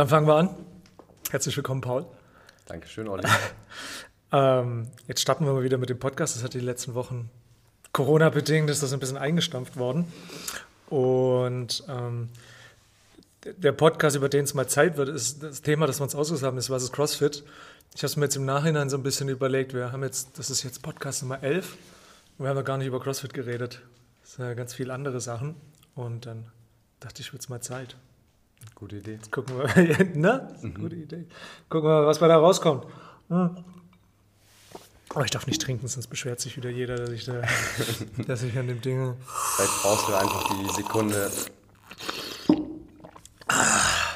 Dann fangen wir an. Herzlich willkommen, Paul. Dankeschön, Olli. ähm, jetzt starten wir mal wieder mit dem Podcast. Das hat die letzten Wochen Corona-bedingt, ist das ein bisschen eingestampft worden. Und ähm, der Podcast, über den es mal Zeit wird, ist das Thema, das wir uns ausgesucht haben, ist, was ist CrossFit? Ich habe es mir jetzt im Nachhinein so ein bisschen überlegt. Wir haben jetzt, das ist jetzt Podcast Nummer 11 und wir haben noch gar nicht über CrossFit geredet. Das sind ja ganz viele andere Sachen. Und dann dachte ich, wird es mal Zeit. Gute Idee. Jetzt gucken wir, ne? Mhm. Gute Idee. Gucken wir mal, was bei da rauskommt. Hm. Aber ich darf nicht trinken, sonst beschwert sich wieder jeder, dass ich, da, dass ich an dem Ding. Vielleicht brauchst du einfach die Sekunde,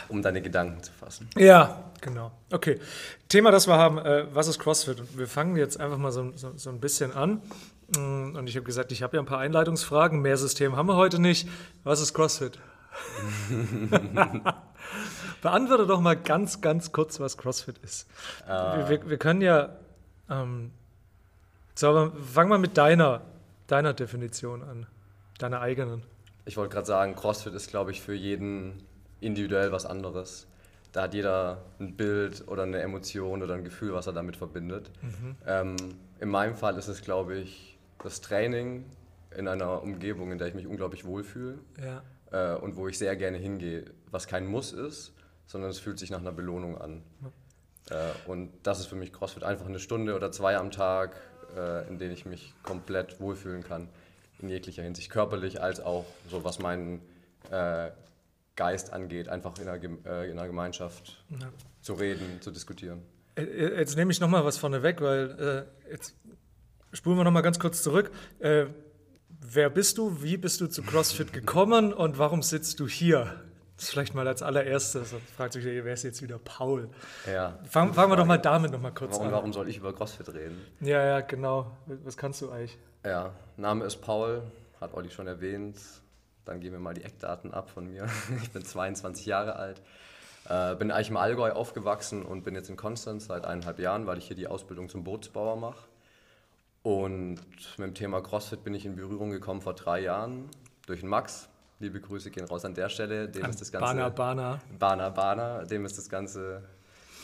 um deine Gedanken zu fassen. Ja, genau. Okay. Thema, das wir haben, äh, was ist CrossFit? Und wir fangen jetzt einfach mal so, so, so ein bisschen an. Mm, und ich habe gesagt, ich habe ja ein paar Einleitungsfragen. Mehr System haben wir heute nicht. Was ist CrossFit? Beantworte doch mal ganz, ganz kurz, was CrossFit ist. Uh. Wir, wir, können ja. Ähm, so, fangen wir mit deiner, deiner Definition an. Deiner eigenen. Ich wollte gerade sagen, CrossFit ist, glaube ich, für jeden individuell was anderes. Da hat jeder ein Bild oder eine Emotion oder ein Gefühl, was er damit verbindet. Mhm. Ähm, in meinem Fall ist es, glaube ich, das Training in einer Umgebung, in der ich mich unglaublich wohlfühle. Ja äh, und wo ich sehr gerne hingehe, was kein Muss ist, sondern es fühlt sich nach einer Belohnung an. Ja. Äh, und das ist für mich CrossFit einfach eine Stunde oder zwei am Tag, äh, in denen ich mich komplett wohlfühlen kann, in jeglicher Hinsicht, körperlich als auch so, was meinen äh, Geist angeht, einfach in einer, äh, in einer Gemeinschaft ja. zu reden, zu diskutieren. Äh, jetzt nehme ich nochmal was vorne weg, weil jetzt spulen wir nochmal ganz kurz zurück. Wer bist du? Wie bist du zu CrossFit gekommen und warum sitzt du hier? Das vielleicht mal als allererstes. Fragt sich, wer ist jetzt wieder Paul? Ja. Fangen, fangen wir doch mal damit noch mal kurz warum, an. Warum soll ich über CrossFit reden? Ja, ja, genau. Was kannst du eigentlich? Ja, Name ist Paul, hat Olli schon erwähnt. Dann gehen wir mal die Eckdaten ab von mir. Ich bin 22 Jahre alt, äh, bin eigentlich im Allgäu aufgewachsen und bin jetzt in Konstanz seit eineinhalb Jahren, weil ich hier die Ausbildung zum Bootsbauer mache. Und mit dem Thema CrossFit bin ich in Berührung gekommen vor drei Jahren durch den Max. Liebe Grüße gehen raus an der Stelle. Dem an ist das Ganze. Bana Bana. Bana Bana, dem ist das Ganze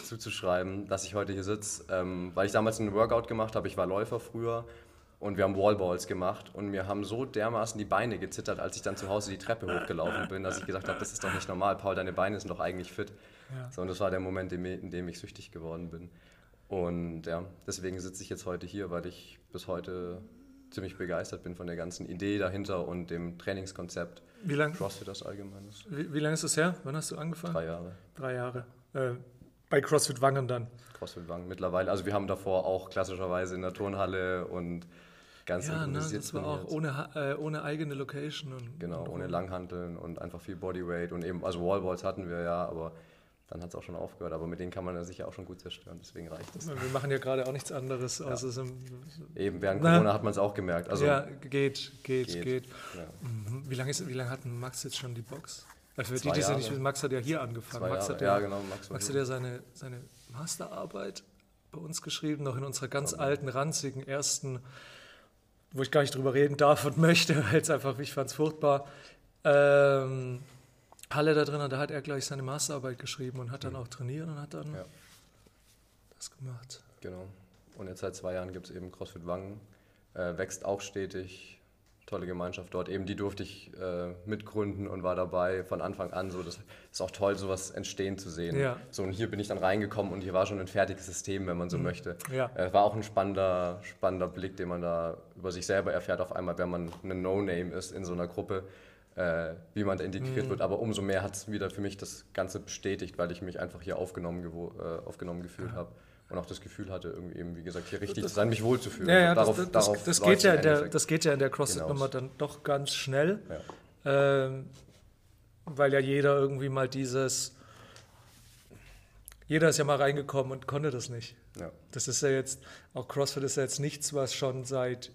zuzuschreiben, dass ich heute hier sitze. Ähm, weil ich damals einen Workout gemacht habe. Ich war Läufer früher und wir haben Wallballs gemacht und mir haben so dermaßen die Beine gezittert, als ich dann zu Hause die Treppe hochgelaufen bin, dass ich gesagt habe, das ist doch nicht normal, Paul, deine Beine sind doch eigentlich fit. Ja. So, und das war der Moment, in dem ich süchtig geworden bin. Und ja, deswegen sitze ich jetzt heute hier, weil ich bis heute ziemlich begeistert bin von der ganzen Idee dahinter und dem Trainingskonzept. Wie lange? CrossFit als Allgemeines. Wie, wie lange ist das her? Wann hast du angefangen? Drei Jahre. Drei Jahre. Äh, bei CrossFit Wangen dann? CrossFit Wangen mittlerweile. Also wir haben davor auch klassischerweise in der Turnhalle und ganz ja, ne, das war auch ohne, äh, ohne eigene Location. Und, genau, und ohne Langhanteln und einfach viel Bodyweight und eben, also Wallballs hatten wir ja, aber dann hat es auch schon aufgehört. Aber mit denen kann man ja sicher auch schon gut zerstören, deswegen reicht es. Wir machen ja gerade auch nichts anderes. Ja. So Eben, während Na, Corona hat man es auch gemerkt. Also, ja, geht, geht, geht. geht. Ja. Mhm. Wie lange lang hat Max jetzt schon die Box? Also für die, die nicht Max hat ja hier angefangen. Max hat ja, ja, genau, Max, Max hat ja seine, seine Masterarbeit bei uns geschrieben, noch in unserer ganz okay. alten, ranzigen ersten, wo ich gar nicht drüber reden darf und möchte, weil es einfach, ich fand es furchtbar. Ähm, Halle da drin, da hat er gleich seine Masterarbeit geschrieben und hat dann mhm. auch trainiert und hat dann ja. das gemacht. Genau. Und jetzt seit zwei Jahren gibt es eben CrossFit Wangen, äh, wächst auch stetig, tolle Gemeinschaft dort. Eben die durfte ich äh, mitgründen und war dabei von Anfang an. So, das ist auch toll, sowas entstehen zu sehen. Ja. So, und hier bin ich dann reingekommen und hier war schon ein fertiges System, wenn man so mhm. möchte. Ja. Äh, war auch ein spannender, spannender Blick, den man da über sich selber erfährt auf einmal, wenn man eine No-Name ist in so einer Gruppe äh, wie man da integriert mhm. wird. Aber umso mehr hat es wieder für mich das Ganze bestätigt, weil ich mich einfach hier aufgenommen, äh, aufgenommen gefühlt ja. habe und auch das Gefühl hatte, irgendwie eben, wie gesagt, hier richtig das, zu sein, mich wohlzufühlen. Ja, ja, darauf, das, das, darauf das geht ja der, das geht ja in der CrossFit-Nummer dann doch ganz schnell, ja. ähm, weil ja jeder irgendwie mal dieses, jeder ist ja mal reingekommen und konnte das nicht. Ja. Das ist ja jetzt, auch CrossFit ist ja jetzt nichts, was schon seit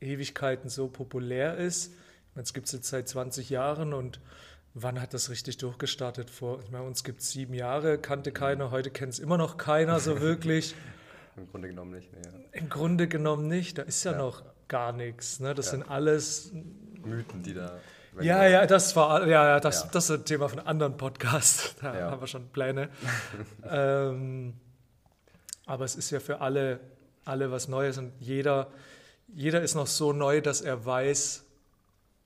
Ewigkeiten so populär ist es gibt es jetzt seit 20 Jahren und wann hat das richtig durchgestartet? Vor, ich meine, uns gibt es sieben Jahre, kannte keiner, heute kennt es immer noch keiner so wirklich. Im Grunde genommen nicht. Ja. Im Grunde genommen nicht, da ist ja, ja. noch gar nichts. Ne? Das ja. sind alles Mythen, die da. Ja, ja, das war, ja, das, das ist ein Thema von einem anderen Podcast. Da haben wir schon Pläne. ähm, aber es ist ja für alle, alle was Neues und jeder, jeder ist noch so neu, dass er weiß,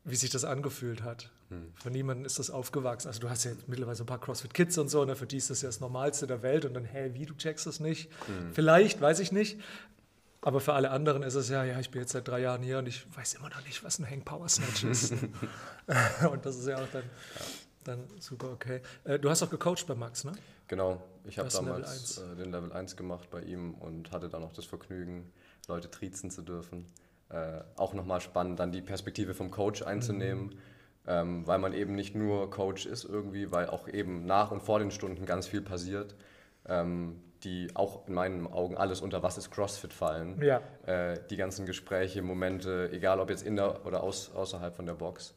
wie sich das angefühlt hat. Hm. Von niemandem ist das aufgewachsen. Also du hast ja mittlerweile so ein paar CrossFit Kids und so, und ne, für die ist das ja das Normalste der Welt und dann, hä, wie, du checkst das nicht? Hm. Vielleicht, weiß ich nicht. Aber für alle anderen ist es ja, ja, ich bin jetzt seit drei Jahren hier und ich weiß immer noch nicht, was ein Hang Power Snatch ist. und das ist ja auch dann, dann super okay. Äh, du hast auch gecoacht bei Max, ne? Genau, ich habe damals Level äh, den Level 1 gemacht bei ihm und hatte dann auch das Vergnügen, Leute triezen zu dürfen. Äh, auch nochmal spannend, dann die Perspektive vom Coach einzunehmen. Mhm. Ähm, weil man eben nicht nur Coach ist irgendwie, weil auch eben nach und vor den Stunden ganz viel passiert. Ähm, die auch in meinen Augen alles unter was ist CrossFit fallen. Ja. Äh, die ganzen Gespräche, Momente, egal ob jetzt in der oder aus, außerhalb von der Box.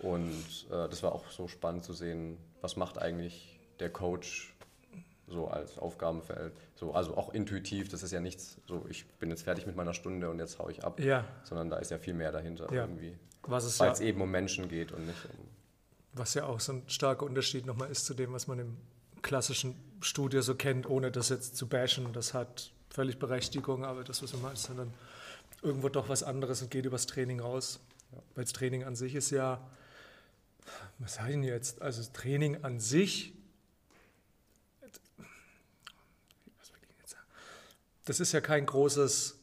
Und äh, das war auch so spannend zu sehen, was macht eigentlich der Coach so als Aufgabenfeld. So, also auch intuitiv, das ist ja nichts, so ich bin jetzt fertig mit meiner Stunde und jetzt haue ich ab, ja. sondern da ist ja viel mehr dahinter ja. irgendwie. Weil es ja, eben um Menschen geht und nicht um. Was ja auch so ein starker Unterschied nochmal ist zu dem, was man im klassischen Studie so kennt, ohne das jetzt zu bashen. Das hat völlig Berechtigung, aber das, was man macht, ist dann irgendwo doch was anderes und geht übers Training raus. Ja. Weil das Training an sich ist ja, was sage ich denn jetzt? Also das Training an sich, das ist ja kein großes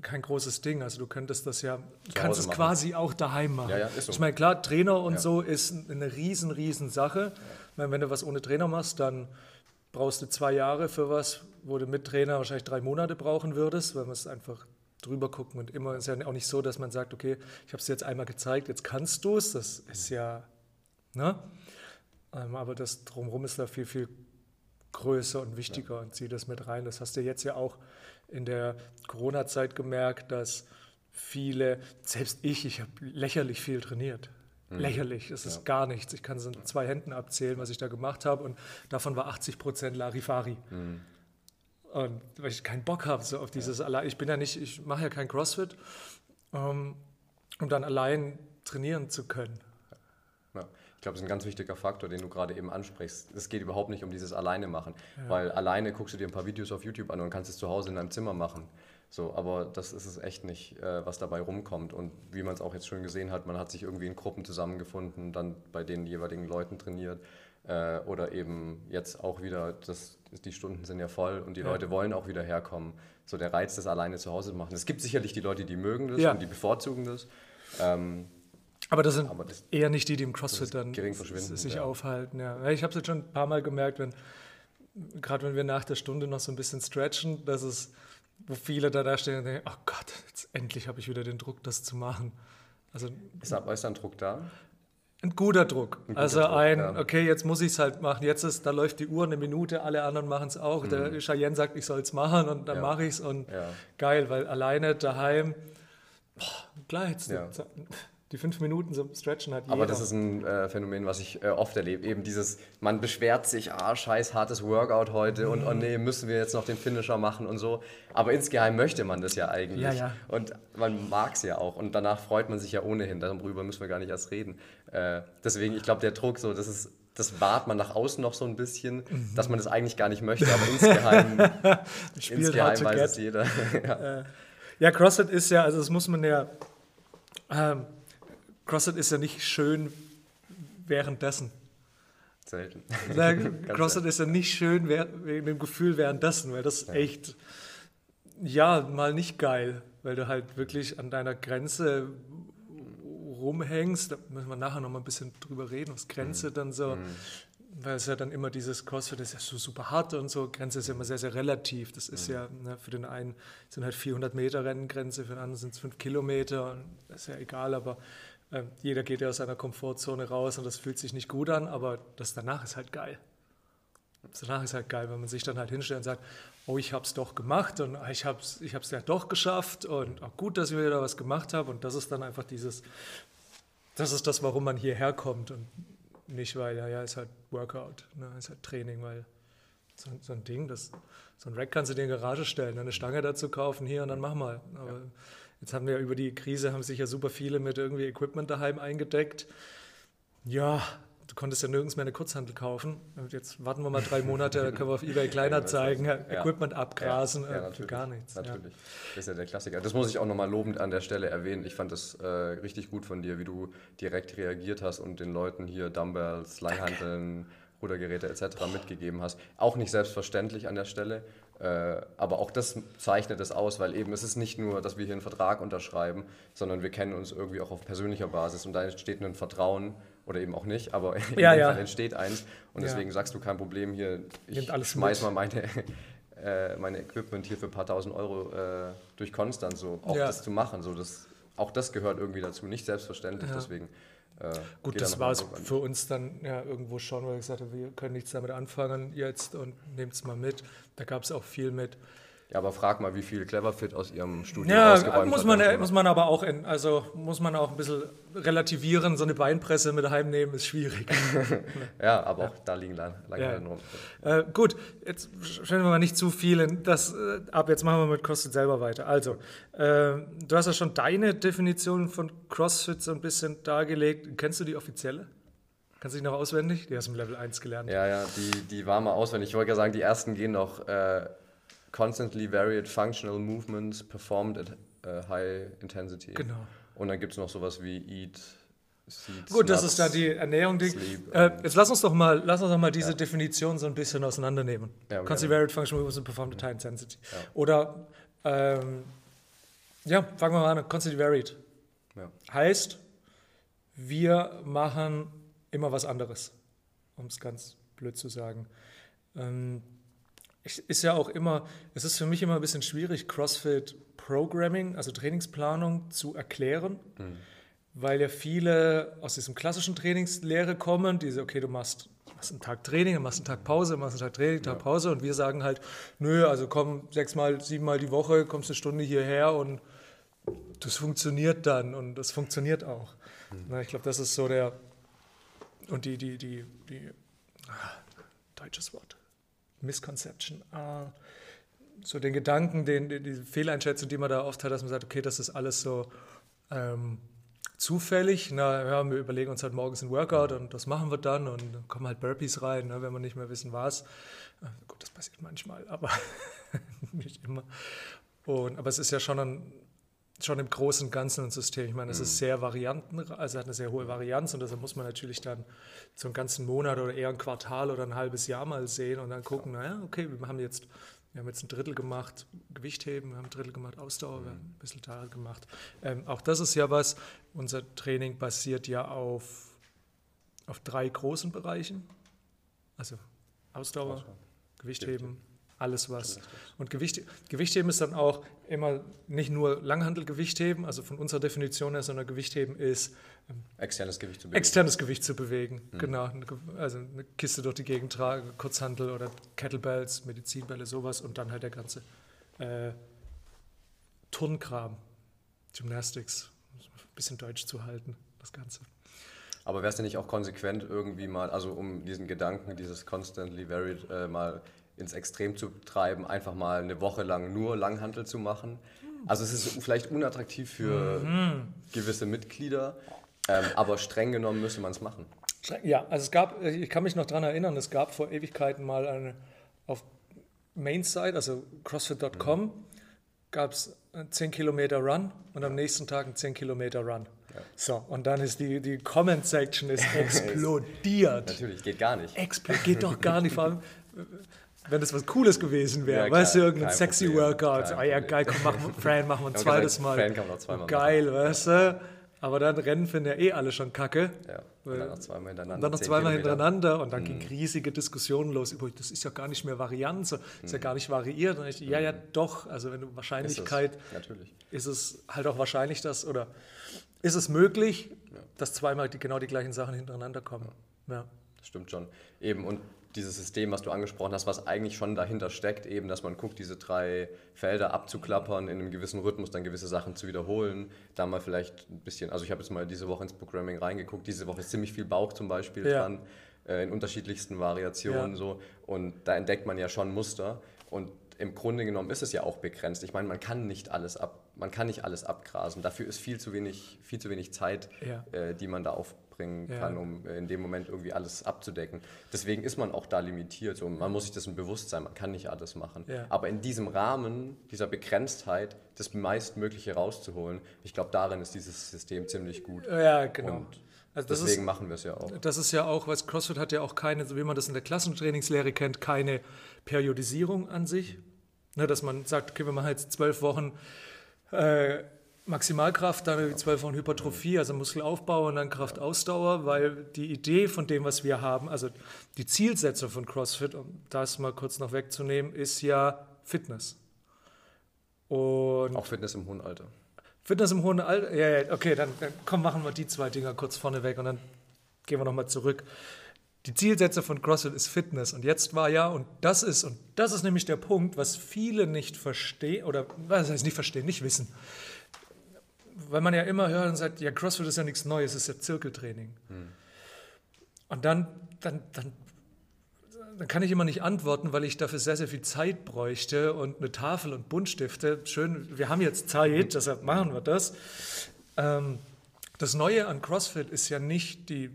kein großes Ding. Also du könntest das ja, du kannst es machen. quasi auch daheim machen. Ja, ja, so. Ich meine, klar, Trainer und ja. so ist eine riesen, riesen Sache. Meine, wenn du was ohne Trainer machst, dann brauchst du zwei Jahre für was, wo du mit Trainer wahrscheinlich drei Monate brauchen würdest, weil man es einfach drüber gucken und immer ist ja auch nicht so, dass man sagt, okay, ich habe es jetzt einmal gezeigt, jetzt kannst du es. Das ist ja, ne? Ähm, aber das drumherum ist da viel, viel größer und wichtiger und zieh das mit rein. Das hast du jetzt ja auch in der Corona-Zeit gemerkt, dass viele, selbst ich, ich habe lächerlich viel trainiert. Mhm. Lächerlich, es ist ja. gar nichts. Ich kann es in zwei Händen abzählen, was ich da gemacht habe und davon war 80 Prozent Larifari. Mhm. Und weil ich keinen Bock habe so auf dieses ja. allein. Ich bin ja nicht, ich mache ja kein CrossFit, um, um dann allein trainieren zu können. Ich glaube, das ist ein ganz wichtiger Faktor, den du gerade eben ansprichst. Es geht überhaupt nicht um dieses Alleine machen, ja. weil alleine guckst du dir ein paar Videos auf YouTube an und kannst es zu Hause in deinem Zimmer machen. So, aber das ist es echt nicht, äh, was dabei rumkommt. Und wie man es auch jetzt schon gesehen hat, man hat sich irgendwie in Gruppen zusammengefunden, dann bei den jeweiligen Leuten trainiert. Äh, oder eben jetzt auch wieder, das, die Stunden sind ja voll und die ja. Leute wollen auch wieder herkommen. So der Reiz, das alleine zu Hause zu machen. Es gibt sicherlich die Leute, die mögen das ja. und die bevorzugen das. Ähm, aber das sind aber das, eher nicht die, die im CrossFit dann sich ja. aufhalten. Ja. Ich habe es jetzt schon ein paar Mal gemerkt, wenn gerade wenn wir nach der Stunde noch so ein bisschen stretchen, dass es, wo viele da, da stehen und denken, oh Gott, jetzt endlich habe ich wieder den Druck, das zu machen. Also, ist, da, ist da ein Druck da? Ein guter Druck. Ein guter also Druck, ein, ja. okay, jetzt muss ich es halt machen. Jetzt ist, da läuft die Uhr eine Minute, alle anderen machen es auch. Mhm. Der Cheyenne sagt, ich soll es machen und dann ja. mache ich es und ja. geil, weil alleine daheim, boah, klar, jetzt ja die fünf Minuten zum Stretchen hat jeder. Aber das ist ein äh, Phänomen, was ich äh, oft erlebe. Eben dieses, man beschwert sich, ah, scheiß hartes Workout heute mhm. und oh nee, müssen wir jetzt noch den Finisher machen und so. Aber insgeheim möchte man das ja eigentlich. Ja, ja. Und man mag es ja auch. Und danach freut man sich ja ohnehin. Darüber müssen wir gar nicht erst reden. Äh, deswegen, ich glaube, der Druck, so, das ist das wahrt man nach außen noch so ein bisschen, mhm. dass man das eigentlich gar nicht möchte, aber insgeheim, insgeheim weiß es jeder. ja. Äh, ja, CrossFit ist ja, also das muss man ja, ähm, CrossFit ist ja nicht schön währenddessen. Selten. Na, CrossFit ist ja nicht schön wegen dem Gefühl währenddessen, weil das ja. echt, ja, mal nicht geil, weil du halt wirklich an deiner Grenze rumhängst. Da müssen wir nachher noch mal ein bisschen drüber reden, was Grenze mhm. dann so, mhm. weil es ja dann immer dieses CrossFit ist ja so super hart und so. Grenze ist ja immer sehr, sehr relativ. Das ist mhm. ja, ne, für den einen sind halt 400 Meter Renngrenze, für den anderen sind es 5 Kilometer. Das ist ja egal, aber ähm, jeder geht ja aus seiner Komfortzone raus und das fühlt sich nicht gut an, aber das danach ist halt geil. Das danach ist halt geil, wenn man sich dann halt hinstellt und sagt, oh, ich habe es doch gemacht und ich habe es ich ja doch geschafft und auch gut, dass ich wieder was gemacht habe und das ist dann einfach dieses, das ist das, warum man hierher kommt und nicht, weil, ja, ja, ist halt Workout, ne, ist halt Training, weil so, so ein Ding, das, so ein Rack kannst du dir in die Garage stellen, eine Stange dazu kaufen, hier und dann mach mal. Aber ja Jetzt haben wir über die Krise, haben sich ja super viele mit irgendwie Equipment daheim eingedeckt. Ja, du konntest ja nirgends mehr eine Kurzhandel kaufen. Und jetzt warten wir mal drei Monate, können wir auf Ebay kleiner zeigen, ja. Equipment abgrasen, ja, ja, gar nichts. Natürlich, das ist ja der Klassiker. Das muss ich auch nochmal lobend an der Stelle erwähnen. Ich fand das äh, richtig gut von dir, wie du direkt reagiert hast und den Leuten hier Dumbbells, Langhanteln, Rudergeräte etc. Mitgegeben hast. Auch nicht selbstverständlich an der Stelle. Äh, aber auch das zeichnet es aus, weil eben es ist nicht nur, dass wir hier einen Vertrag unterschreiben, sondern wir kennen uns irgendwie auch auf persönlicher Basis und da entsteht ein Vertrauen oder eben auch nicht, aber in ja, dem ja. Fall entsteht eins und deswegen ja. sagst du kein Problem hier, ich schmeiß mit. mal meine, äh, meine Equipment hier für ein paar tausend Euro äh, durch Konstanz, so auch das zu machen, so das, auch das gehört irgendwie dazu, nicht selbstverständlich, deswegen äh, Gut, das war es für uns dann ja irgendwo schon, weil wir gesagt haben, wir können nichts damit anfangen jetzt und nehmt es mal mit. Da gab es auch viel mit ja, aber frag mal, wie viel Cleverfit aus ihrem Studio ja, ausgeräumt muss man, hat. muss man aber auch, in, also muss man auch ein bisschen relativieren. So eine Beinpresse mit heimnehmen ist schwierig. ja, aber auch da liegen lange ja. rum. Äh, gut, jetzt stellen wir mal nicht zu viel in das äh, ab. Jetzt machen wir mit CrossFit selber weiter. Also, äh, du hast ja schon deine Definition von CrossFit so ein bisschen dargelegt. Kennst du die offizielle? Kannst du dich noch auswendig? Die hast du im Level 1 gelernt. Ja, ja, die, die war mal auswendig. Ich wollte ja sagen, die ersten gehen noch äh, constantly varied functional movements performed at uh, high intensity. Genau. Und dann gibt es noch sowas wie Eat, Seeds, Gut, das ist da die Ernährung. Die, äh, jetzt lass uns doch mal, lass uns doch mal diese ja. Definition so ein bisschen auseinandernehmen. Ja. Constantly varied functional movements and performed at high intensity. Ja. Oder, ähm, ja, fangen wir mal an, constantly varied. Ja. Heißt, wir machen immer was anderes, um es ganz blöd zu sagen. Ähm, ist ja auch immer, es ist für mich immer ein bisschen schwierig, CrossFit Programming, also Trainingsplanung zu erklären, mhm. weil ja viele aus diesem klassischen Trainingslehre kommen, diese, okay, du machst, machst einen Tag Training, machst einen Tag Pause, machst einen Tag Training, einen Tag ja. Pause und wir sagen halt, nö, also komm sechsmal, siebenmal die Woche, kommst eine Stunde hierher und das funktioniert dann und das funktioniert auch. Mhm. Na, ich glaube, das ist so der, und die, die, die, die, ah, deutsches Wort Misconception. Ah, so den Gedanken, den, die, Fehleinschätzung, die man da oft hat, dass man sagt, okay, das ist alles so ähm, zufällig. Na, ja, wir überlegen uns halt morgens ein Workout und das machen wir dann und dann kommen halt Burpees rein, ne, wenn wir nicht mehr wissen, was. Äh, gut, das passiert manchmal, aber nicht immer. Und, aber es ist ja schon ein schon im Großen Ganzen ein System. Ich meine, es mhm. ist sehr varianten, also hat eine sehr hohe Varianz und deshalb muss man natürlich dann so einen ganzen Monat oder eher ein Quartal oder ein halbes Jahr mal sehen und dann gucken, naja, okay, wir haben jetzt, wir haben jetzt ein Drittel gemacht Gewichtheben, wir haben ein Drittel gemacht Ausdauer, mhm. wir haben ein bisschen Tal gemacht. Ähm, auch das ist ja was, unser Training basiert ja auf, auf drei großen Bereichen, also Ausdauer, Ausdauer. Gewichtheben, Gewichtheben alles was. Und Gewicht, Gewichtheben ist dann auch immer nicht nur Langhandelgewichtheben, also von unserer Definition her, sondern Gewichtheben ist ähm, externes Gewicht zu bewegen. Externes Gewicht zu bewegen, mhm. genau. Also eine Kiste durch die Gegend tragen, Kurzhandel oder Kettlebells, Medizinbälle, sowas und dann halt der ganze äh, Turnkram, Gymnastics, ein bisschen deutsch zu halten, das Ganze. Aber wäre es denn nicht auch konsequent irgendwie mal, also um diesen Gedanken, dieses constantly varied äh, mal ins Extrem zu treiben, einfach mal eine Woche lang nur Langhantel zu machen. Also es ist vielleicht unattraktiv für mhm. gewisse Mitglieder, ähm, aber streng genommen müsste man es machen. Ja, also es gab, ich kann mich noch daran erinnern, es gab vor Ewigkeiten mal eine, auf Mainside, also CrossFit.com, mhm. gab es 10 Kilometer Run und am nächsten Tag ein 10 Kilometer Run. Ja. So, und dann ist die, die Comment-Section explodiert. Natürlich, geht gar nicht. Expl geht doch gar nicht. Vor allem, wenn das was Cooles gewesen wäre. Ja, weißt du, irgendein sexy Problem. Workout. Ah ja, geil, komm, mach, Fran, machen wir ein zweites Mal. Fran kann man noch zweimal Geil, machen. weißt du? Aber dann Rennen finden ja eh alle schon kacke. Ja, und dann noch zweimal hintereinander. Und dann noch zweimal hintereinander und dann mhm. ging riesige Diskussionen los über, das ist ja gar nicht mehr Varianz, das ist mhm. ja gar nicht variiert. Und ich, ja, ja, mhm. doch. Also wenn du Wahrscheinlichkeit, ist es, Natürlich. ist es halt auch wahrscheinlich, dass, oder ist es möglich, ja. dass zweimal die, genau die gleichen Sachen hintereinander kommen. Ja. ja. Das stimmt schon. Eben, und dieses System, was du angesprochen hast, was eigentlich schon dahinter steckt, eben, dass man guckt, diese drei Felder abzuklappern, in einem gewissen Rhythmus dann gewisse Sachen zu wiederholen, da mal vielleicht ein bisschen, also ich habe jetzt mal diese Woche ins Programming reingeguckt, diese Woche ist ziemlich viel Bauch zum Beispiel ja. dran, äh, in unterschiedlichsten Variationen ja. so und da entdeckt man ja schon Muster und im Grunde genommen ist es ja auch begrenzt. Ich meine, man kann nicht alles ab man kann nicht alles abgrasen. Dafür ist viel zu wenig, viel zu wenig Zeit, ja. äh, die man da aufbringen ja. kann, um äh, in dem Moment irgendwie alles abzudecken. Deswegen ist man auch da limitiert. So, man muss sich dessen bewusst sein, man kann nicht alles machen. Ja. Aber in diesem Rahmen, dieser Begrenztheit, das meistmögliche rauszuholen, ich glaube, darin ist dieses System ziemlich gut. Ja, genau. Und also deswegen ist, machen wir es ja auch. Das ist ja auch, was CrossFit hat ja auch keine, so wie man das in der Klassentrainingslehre kennt, keine Periodisierung an sich. Ne, dass man sagt, okay, wir machen jetzt zwölf Wochen äh, Maximalkraft, dann zwölf Wochen Hypertrophie, also Muskelaufbau und dann Kraftausdauer, weil die Idee von dem, was wir haben, also die Zielsetzung von CrossFit, um das mal kurz noch wegzunehmen, ist ja Fitness. Und auch Fitness im hohen Alter. Fitness im hohen Alter, ja, ja, okay, dann, dann komm, machen wir die zwei Dinger kurz vorne weg und dann gehen wir nochmal zurück. Die Zielsetzung von CrossFit ist Fitness. Und jetzt war ja, und das ist, und das ist nämlich der Punkt, was viele nicht verstehen, oder was heißt nicht verstehen, nicht wissen. Weil man ja immer hört und sagt, ja, CrossFit ist ja nichts Neues, es ist ja Zirkeltraining. Hm. Und dann, dann, dann, dann kann ich immer nicht antworten, weil ich dafür sehr, sehr viel Zeit bräuchte und eine Tafel und Buntstifte. Schön, wir haben jetzt Zeit, deshalb machen wir das. Ähm, das Neue an CrossFit ist ja nicht die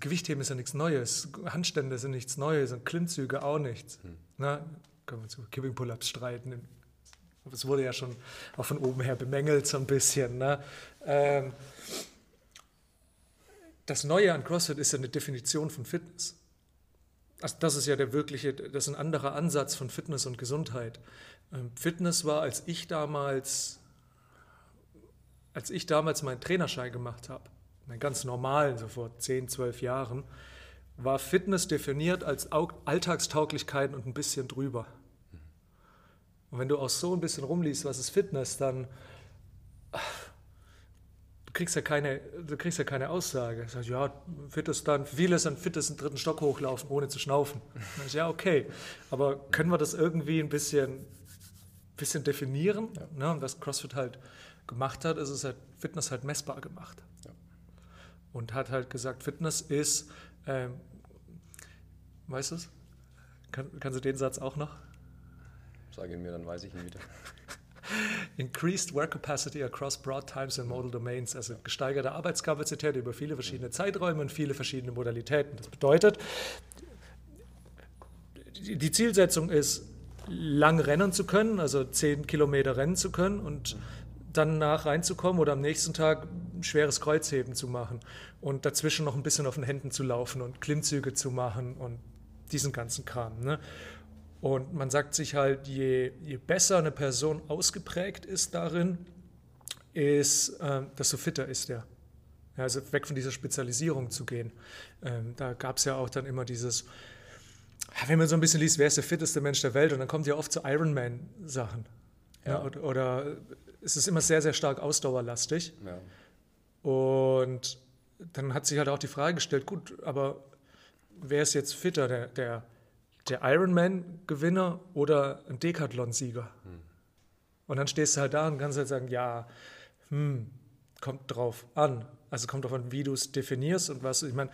Gewichtheben ist ja nichts Neues, Handstände sind nichts Neues und Klimmzüge auch nichts. Hm. Na, können wir zu Kipping Pull-Ups streiten. Es wurde ja schon auch von oben her bemängelt so ein bisschen. Ne? Ähm, das Neue an CrossFit ist ja eine Definition von Fitness. Also das ist ja der wirkliche, das ist ein anderer Ansatz von Fitness und Gesundheit. Ähm, Fitness war, als ich damals, als ich damals meinen Trainerschein gemacht habe, mein ganz normalen, so vor 10, 12 Jahren, war Fitness definiert als Alltagstauglichkeit und ein bisschen drüber. Und wenn du auch so ein bisschen rumliest, was ist Fitness, dann du kriegst ja keine, du kriegst ja keine Aussage. Sagst, ja, Fitness dann, viele sind Fitness im dritten Stock hochlaufen, ohne zu schnaufen. Dann ja, okay. Aber können wir das irgendwie ein bisschen, bisschen definieren? Ja. Ne? Und was CrossFit halt gemacht hat, ist es halt Fitness halt messbar gemacht und hat halt gesagt, Fitness ist, ähm, weißt du es? Kann, kannst du den Satz auch noch? Sag ihn mir, dann weiß ich ihn wieder. Increased work capacity across broad times and modal domains, also gesteigerte Arbeitskapazität über viele verschiedene Zeiträume und viele verschiedene Modalitäten. Das bedeutet, die Zielsetzung ist, lang rennen zu können, also 10 Kilometer rennen zu können und dann nach reinzukommen oder am nächsten Tag ein schweres Kreuzheben zu machen und dazwischen noch ein bisschen auf den Händen zu laufen und Klimmzüge zu machen und diesen ganzen Kram. Ne? Und man sagt sich halt, je, je besser eine Person ausgeprägt ist darin, ist, äh, desto fitter ist er. Ja, also weg von dieser Spezialisierung zu gehen. Ähm, da gab es ja auch dann immer dieses, wenn man so ein bisschen liest, wer ist der fitteste Mensch der Welt? Und dann kommt ja oft zu Ironman-Sachen. Ja. ja. oder, oder es ist immer sehr, sehr stark ausdauerlastig. Ja. Und dann hat sich halt auch die Frage gestellt, gut, aber wer ist jetzt fitter, der, der, der Ironman-Gewinner oder ein Decathlon-Sieger? Hm. Und dann stehst du halt da und kannst halt sagen, ja, hm, kommt drauf an. Also kommt drauf an, wie du es definierst und was, ich meine,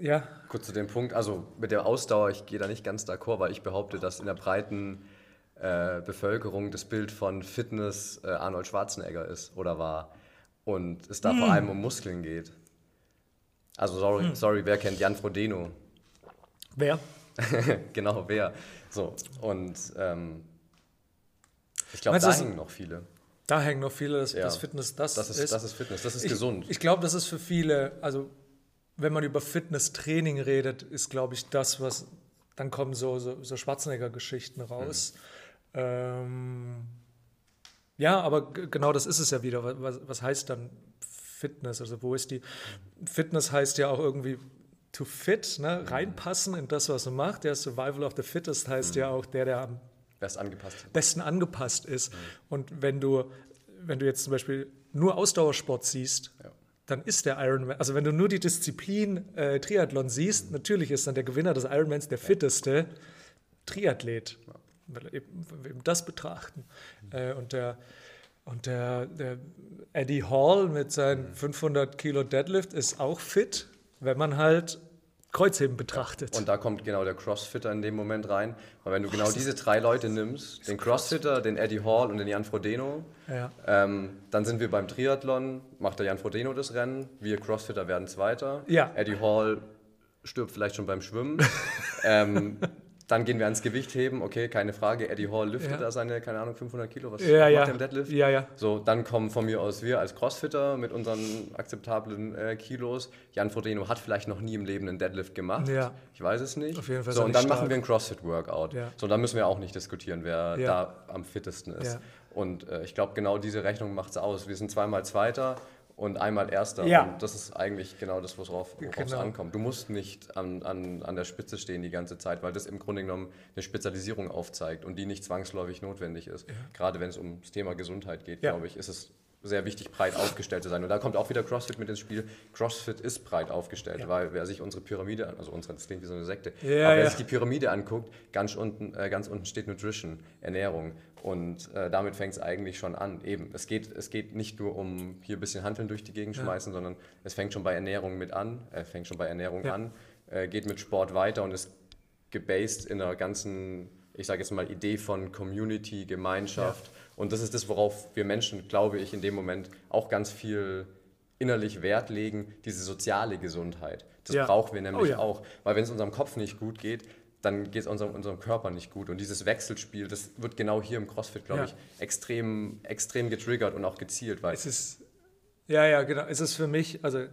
ja. Kurz zu dem Punkt, also mit der Ausdauer, ich gehe da nicht ganz d'accord, weil ich behaupte, dass in der breiten äh, Bevölkerung das Bild von Fitness äh, Arnold Schwarzenegger ist oder war. Und es da mm. vor hm. allem um Muskeln geht. Also sorry, mm. sorry, wer kennt Jan Frodeno? Wer? genau, wer. So, und ähm, ich glaube, da hängen noch viele. Da hängen noch viele, dass ja. das Fitness das, das ist, ist. Das ist Fitness, das ist ich, gesund. Ich glaube, das ist für viele, also wenn man über Fitness-Training redet, ist, glaube ich, das, was, dann kommen so, so, so Schwarzenegger-Geschichten raus. Mhm. Ähm, ja, aber genau das ist es ja wieder. Was, was heißt dann Fitness? Also wo ist die Fitness heißt ja auch irgendwie to fit, ne? reinpassen in das, was man macht. Der Survival of the Fittest heißt mhm. ja auch der, der am Best angepasst. besten angepasst ist. Mhm. Und wenn du, wenn du jetzt zum Beispiel nur Ausdauersport siehst, ja. dann ist der Ironman, also wenn du nur die Disziplin äh, Triathlon siehst, mhm. natürlich ist dann der Gewinner des Ironmans der fitteste Triathlet. Ja weil wir eben, eben das betrachten. Äh, und der, und der, der Eddie Hall mit seinen 500 Kilo Deadlift ist auch fit, wenn man halt Kreuzheben betrachtet. Und da kommt genau der Crossfitter in dem Moment rein. Weil wenn du genau diese drei Leute nimmst, den Crossfitter, den Eddie Hall und den Jan Frodeno, ja. ähm, dann sind wir beim Triathlon, macht der Jan Frodeno das Rennen, wir Crossfitter werden Zweiter. Ja. Eddie Hall stirbt vielleicht schon beim Schwimmen. ähm, dann gehen wir ans Gewicht heben, okay, keine Frage. Eddie Hall liftet ja. da seine, keine Ahnung, 500 Kilo, was ja, macht ja. der im Deadlift? Ja, ja. So, dann kommen von mir aus wir als Crossfitter mit unseren akzeptablen äh, Kilos. Jan Frodeno hat vielleicht noch nie im Leben einen Deadlift gemacht. Ja. Ich weiß es nicht. Auf jeden Fall so, und dann stark. machen wir ein Crossfit-Workout. Ja. So, dann müssen wir auch nicht diskutieren, wer da am fittesten ist. Und äh, ich glaube, genau diese Rechnung macht es aus. Wir sind zweimal Zweiter und einmal Erster. Ja. Und das ist eigentlich genau das, worauf es genau. ankommt. Du musst nicht an, an, an der Spitze stehen die ganze Zeit, weil das im Grunde genommen eine Spezialisierung aufzeigt und die nicht zwangsläufig notwendig ist. Ja. Gerade wenn es um das Thema Gesundheit geht, ja. glaube ich, ist es sehr wichtig, breit aufgestellt zu sein. Und da kommt auch wieder CrossFit mit ins Spiel. CrossFit ist breit aufgestellt, ja. weil wer sich unsere Pyramide, also unsere, das klingt wie so eine Sekte, ja, aber wer ja. sich die Pyramide anguckt, ganz unten, äh, ganz unten steht Nutrition, Ernährung. Und äh, damit fängt es eigentlich schon an. Eben, es geht, es geht nicht nur um hier ein bisschen Handeln durch die Gegend schmeißen, sondern es fängt schon bei Ernährung mit an, äh, fängt schon bei Ernährung an, äh, geht mit Sport weiter und ist gebased in einer ganzen, ich sage jetzt mal, Idee von Community, Gemeinschaft und das ist das, worauf wir Menschen, glaube ich, in dem Moment auch ganz viel innerlich Wert legen, diese soziale Gesundheit. Das ja. brauchen wir nämlich oh, ja. auch. Weil wenn es unserem Kopf nicht gut geht, dann geht es unserem, unserem Körper nicht gut. Und dieses Wechselspiel, das wird genau hier im CrossFit, glaube ja. ich, extrem, extrem getriggert und auch gezielt. Weil es ist, ja, ja, genau. Es ist für mich, also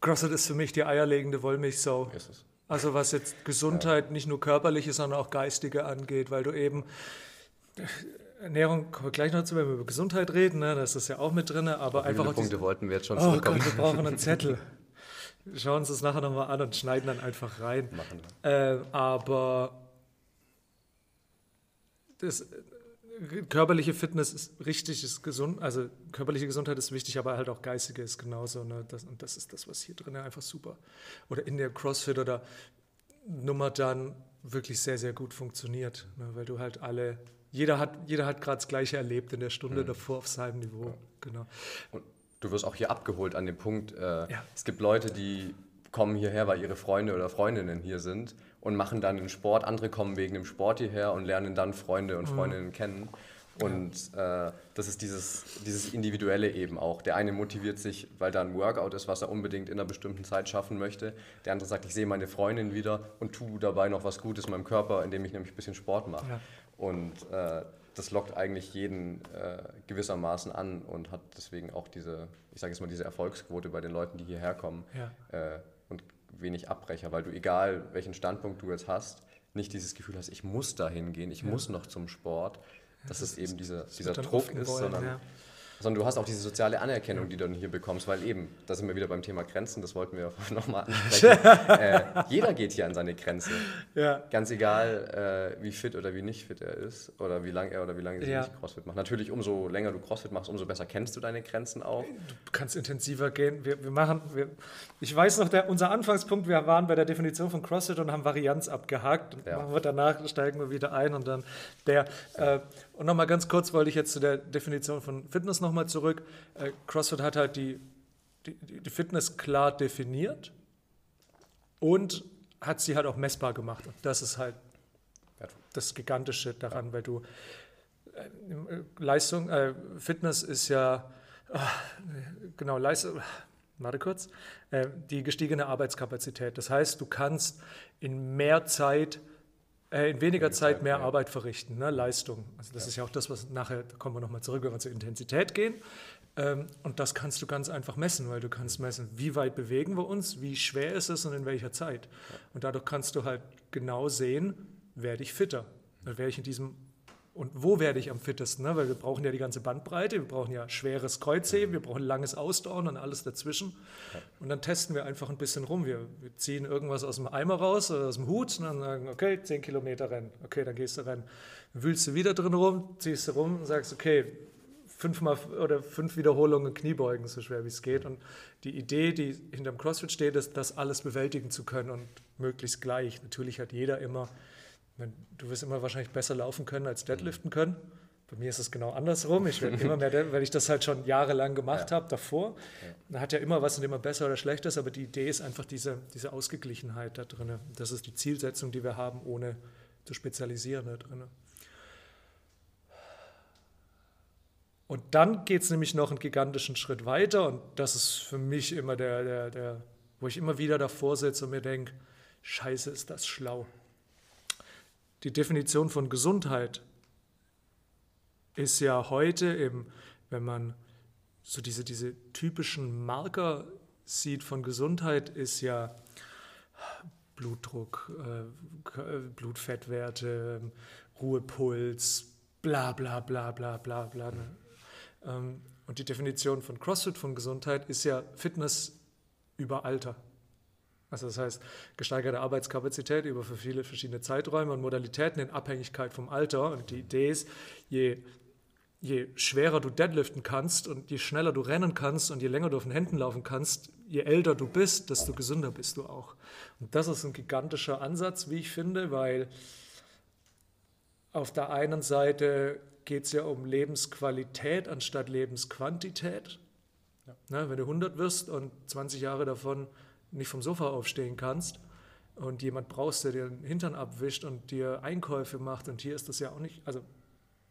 CrossFit ist für mich die eierlegende Wollmilchsau. Ist es. Also was jetzt Gesundheit, nicht nur körperliche, sondern auch geistige angeht, weil du eben Ernährung kommen wir gleich noch zu, wenn wir über Gesundheit reden, ne? das ist ja auch mit drin, aber Auf einfach. Wie Punkte wollten wir jetzt schon Oh Gott, wir brauchen einen Zettel. Wir schauen uns das nachher nochmal an und schneiden dann einfach rein. Machen wir. Äh, aber das, körperliche Fitness ist richtig, ist gesund, also körperliche Gesundheit ist wichtig, aber halt auch geistige ist genauso. Ne? Das, und das ist das, was hier drin einfach super. Oder in der CrossFit oder Nummer dann wirklich sehr, sehr gut funktioniert, ne? weil du halt alle jeder hat, jeder hat gerade das Gleiche erlebt in der Stunde mhm. davor auf seinem Niveau. Ja. Genau. Und du wirst auch hier abgeholt an dem Punkt, äh, ja. es gibt Leute, die kommen hierher, weil ihre Freunde oder Freundinnen hier sind und machen dann den Sport. Andere kommen wegen dem Sport hierher und lernen dann Freunde und mhm. Freundinnen mhm. kennen. Und äh, das ist dieses, dieses Individuelle eben auch. Der eine motiviert sich, weil da ein Workout ist, was er unbedingt in einer bestimmten Zeit schaffen möchte. Der andere sagt, ich sehe meine Freundin wieder und tue dabei noch was Gutes meinem Körper, indem ich nämlich ein bisschen Sport mache. Ja. Und äh, das lockt eigentlich jeden äh, gewissermaßen an und hat deswegen auch diese, ich sage jetzt mal, diese Erfolgsquote bei den Leuten, die hierher kommen ja. äh, und wenig Abbrecher, weil du, egal welchen Standpunkt du jetzt hast, nicht dieses Gefühl hast, ich muss da hingehen, ich ja. muss noch zum Sport, dass ja, das es eben diese, dieser Druck ist, wollen, sondern sondern du hast auch diese soziale Anerkennung, die du dann hier bekommst, weil eben, da sind wir wieder beim Thema Grenzen, das wollten wir nochmal ansprechen. äh, jeder geht hier an seine Grenze. Ja. Ganz egal, äh, wie fit oder wie nicht fit er ist oder wie lange er oder wie lange sie ja. nicht CrossFit macht. Natürlich, umso länger du CrossFit machst, umso besser kennst du deine Grenzen auch. Du kannst intensiver gehen. Wir, wir machen, wir, ich weiß noch, der, unser Anfangspunkt, wir waren bei der Definition von CrossFit und haben Varianz abgehakt. Ja. Machen wir danach, steigen wir wieder ein und dann der. Äh, und nochmal ganz kurz wollte ich jetzt zu der Definition von Fitness nochmal zurück. Äh, CrossFit hat halt die, die, die, Fitness klar definiert und hat sie halt auch messbar gemacht. Und das ist halt das Gigantische daran, weil du äh, Leistung, äh, Fitness ist ja, ach, genau, Leistung, warte kurz, äh, die gestiegene Arbeitskapazität. Das heißt, du kannst in mehr Zeit in weniger Zeit mehr Arbeit verrichten, ne? Leistung. Also das ja. ist ja auch das, was nachher, da kommen wir nochmal zurück, wenn wir zur Intensität gehen. Ähm, und das kannst du ganz einfach messen, weil du kannst messen, wie weit bewegen wir uns, wie schwer ist es und in welcher Zeit. Und dadurch kannst du halt genau sehen, werde ich fitter, werde ich in diesem und wo werde ich am fittesten? Ne? Weil wir brauchen ja die ganze Bandbreite, wir brauchen ja schweres Kreuzheben, wir brauchen langes Ausdauern und alles dazwischen. Und dann testen wir einfach ein bisschen rum. Wir, wir, ziehen irgendwas aus dem Eimer raus oder aus dem Hut und dann sagen, okay, 10 Kilometer rennen. Okay, dann gehst du rennen. Dann wühlst du wieder drin rum, ziehst du rum und sagst, okay, fünfmal oder fünf Wiederholungen Kniebeugen, so schwer wie es geht. Und die Idee, die hinterm CrossFit steht, ist, das alles bewältigen zu können und möglichst gleich. Natürlich hat jeder immer Du wirst immer wahrscheinlich besser laufen können als deadliften können. Bei mir ist es genau andersrum. Ich werde immer mehr, weil ich das halt schon jahrelang gemacht ja. habe davor. Ja. Da hat ja immer was und immer besser oder schlechter ist, aber die Idee ist einfach diese, diese Ausgeglichenheit da drin. Das ist die Zielsetzung, die wir haben, ohne zu spezialisieren da drin. Und dann geht es nämlich noch einen gigantischen Schritt weiter und das ist für mich immer der, der, der wo ich immer wieder davor sitze und mir denke, scheiße, ist das schlau. Die Definition von Gesundheit ist ja heute, im, wenn man so diese, diese typischen Marker sieht von Gesundheit, ist ja Blutdruck, äh, Blutfettwerte, Ruhepuls, bla bla bla bla bla bla. Ne? Ähm, und die Definition von CrossFit von Gesundheit ist ja Fitness über Alter. Also das heißt, gesteigerte Arbeitskapazität über viele verschiedene Zeiträume und Modalitäten in Abhängigkeit vom Alter. Und die Idee ist, je, je schwerer du deadliften kannst und je schneller du rennen kannst und je länger du auf den Händen laufen kannst, je älter du bist, desto gesünder bist du auch. Und das ist ein gigantischer Ansatz, wie ich finde, weil auf der einen Seite geht es ja um Lebensqualität anstatt Lebensquantität. Ja. Na, wenn du 100 wirst und 20 Jahre davon nicht vom Sofa aufstehen kannst und jemand brauchst, der dir den Hintern abwischt und dir Einkäufe macht und hier ist das ja auch nicht, also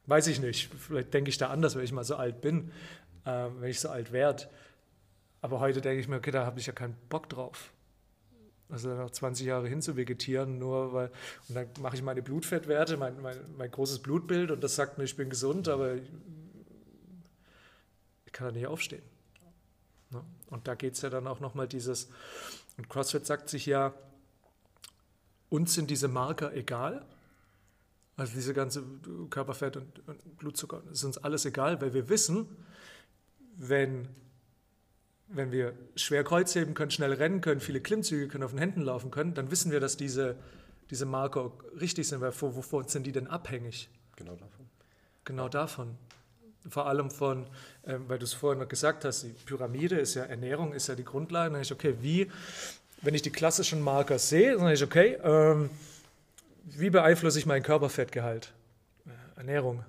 weiß ich nicht, vielleicht denke ich da anders, wenn ich mal so alt bin, äh, wenn ich so alt werde. Aber heute denke ich mir, okay, da habe ich ja keinen Bock drauf. Also noch 20 Jahre hin zu vegetieren, nur weil, und dann mache ich meine Blutfettwerte, mein, mein, mein großes Blutbild und das sagt mir, ich bin gesund, aber ich, ich kann da nicht aufstehen. Und da geht es ja dann auch nochmal dieses, und CrossFit sagt sich ja, uns sind diese Marker egal, also diese ganze Körperfett und, und Blutzucker, ist uns alles egal, weil wir wissen, wenn wenn wir schwer Kreuzheben können, schnell rennen können, viele Klimmzüge können, auf den Händen laufen können, dann wissen wir, dass diese, diese Marker richtig sind, weil wovon sind die denn abhängig? Genau davon. Genau davon. Vor allem von, ähm, weil du es vorhin noch gesagt hast, die Pyramide ist ja Ernährung, ist ja die Grundlage. Dann ich, okay, wie, wenn ich die klassischen Marker sehe, dann ich, okay, ähm, wie beeinflusse ich meinen Körperfettgehalt? Äh, Ernährung.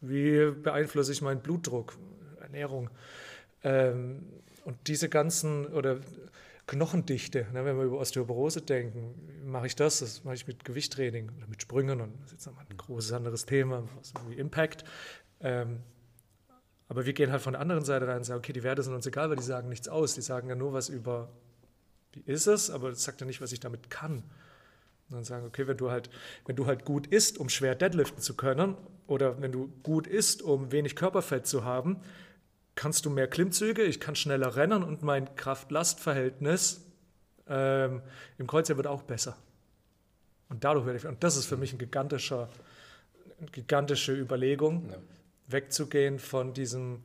Wie beeinflusse ich meinen Blutdruck? Ernährung. Ähm, und diese ganzen oder Knochendichte, ne, wenn wir über Osteoporose denken, mache ich das, das mache ich mit Gewichttraining oder mit Sprüngen und das ist jetzt nochmal ein großes anderes Thema, wie Impact. Ähm, aber wir gehen halt von der anderen Seite rein und sagen, okay, die Werte sind uns egal, weil die sagen nichts aus. Die sagen ja nur was über, wie ist es, aber das sagt ja nicht, was ich damit kann. Und dann sagen, okay, wenn du halt, wenn du halt gut isst, um schwer deadliften zu können, oder wenn du gut isst, um wenig Körperfett zu haben, kannst du mehr Klimmzüge, ich kann schneller rennen und mein Kraft-Last-Verhältnis ähm, im Kreuzheber wird auch besser. Und dadurch werde ich, und das ist für mich ein gigantischer, eine gigantische Überlegung, ja. Wegzugehen von diesem,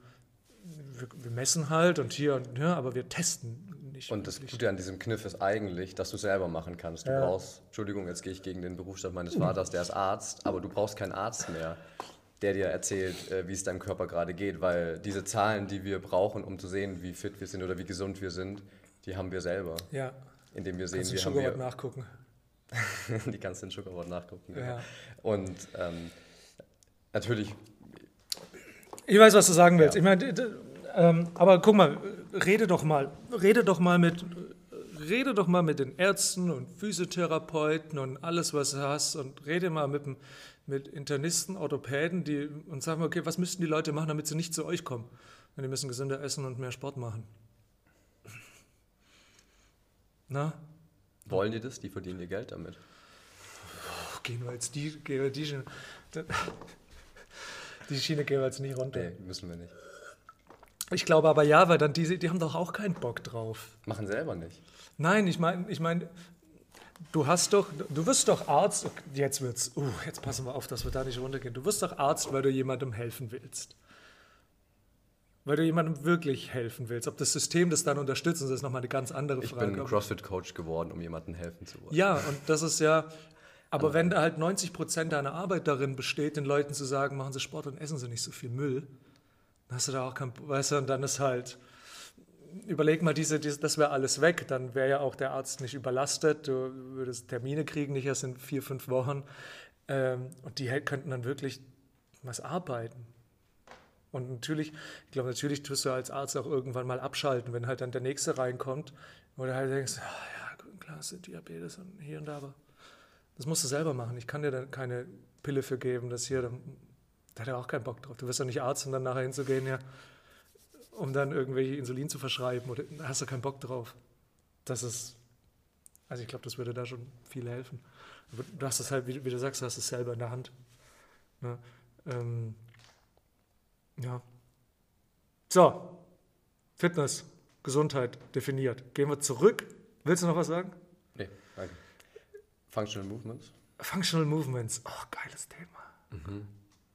wir, messen halt und hier und ja, aber wir testen nicht. Und das Gute an diesem Kniff ist eigentlich, dass du selber machen kannst. Du ja. brauchst, Entschuldigung, jetzt gehe ich gegen den Berufsstand meines Vaters, der ist Arzt, aber du brauchst keinen Arzt mehr der dir erzählt, äh, wie es deinem Körper gerade geht, weil diese Zahlen, die wir brauchen, um zu sehen, wie fit wir sind oder wie gesund wir sind, die haben wir selber. Ja. Indem wir sehen, kannst wie haben wir nachgucken. die kannst du in Sugarboard nachgucken. Ja. ja. Und ähm, natürlich. Ich weiß, was du sagen willst. Ja. Ich meine, ähm, aber guck mal, rede doch mal, rede doch mal mit, rede doch mal mit den Ärzten und Physiotherapeuten und alles, was du hast, und rede mal mit mit Internisten, Orthopäden, die und sagen, okay, was müssten die Leute machen, damit sie nicht zu euch kommen? Und die müssen gesünder essen und mehr Sport machen. Na? Wollen die das? Die verdienen ihr Geld damit. gehen wir jetzt die, gehen wir die Schiene. Die Schiene gehen wir jetzt nicht runter. Nee, müssen wir nicht. Ich glaube aber ja, weil dann diese, die haben doch auch keinen Bock drauf. Machen selber nicht. Nein, ich meine, ich meine, Du hast doch, du wirst doch Arzt, jetzt wird's, uh, jetzt passen wir auf, dass wir da nicht runtergehen. Du wirst doch Arzt, weil du jemandem helfen willst. Weil du jemandem wirklich helfen willst. Ob das System das dann unterstützt, das ist nochmal eine ganz andere Frage. Ich bin CrossFit-Coach geworden, um jemandem helfen zu wollen. Ja, und das ist ja, aber wenn da halt 90 Prozent deiner Arbeit darin besteht, den Leuten zu sagen, machen sie Sport und essen sie nicht so viel Müll, dann hast du da auch kein, weißt du, und dann ist halt, überleg mal, diese, diese das wäre alles weg. Dann wäre ja auch der Arzt nicht überlastet. Du würdest Termine kriegen, nicht erst in vier, fünf Wochen. Ähm, und die könnten dann wirklich was arbeiten. Und natürlich, ich glaube, natürlich tust du als Arzt auch irgendwann mal abschalten, wenn halt dann der Nächste reinkommt, wo du halt denkst, ah, ja, klar, ist Diabetes und hier und da, aber das musst du selber machen. Ich kann dir da keine Pille für geben, das hier, da, hat er auch keinen Bock drauf. Du wirst doch nicht Arzt, um dann nachher hinzugehen, ja, um dann irgendwelche Insulin zu verschreiben oder da hast du keinen Bock drauf. Das ist, also ich glaube, das würde da schon viel helfen. Aber du hast es halt, wie, wie, du sagst, du hast es selber in der Hand. Ne? Ähm, ja. So, Fitness, Gesundheit definiert. Gehen wir zurück. Willst du noch was sagen? Functional Movements. Functional Movements. Oh, geiles Thema. Mhm.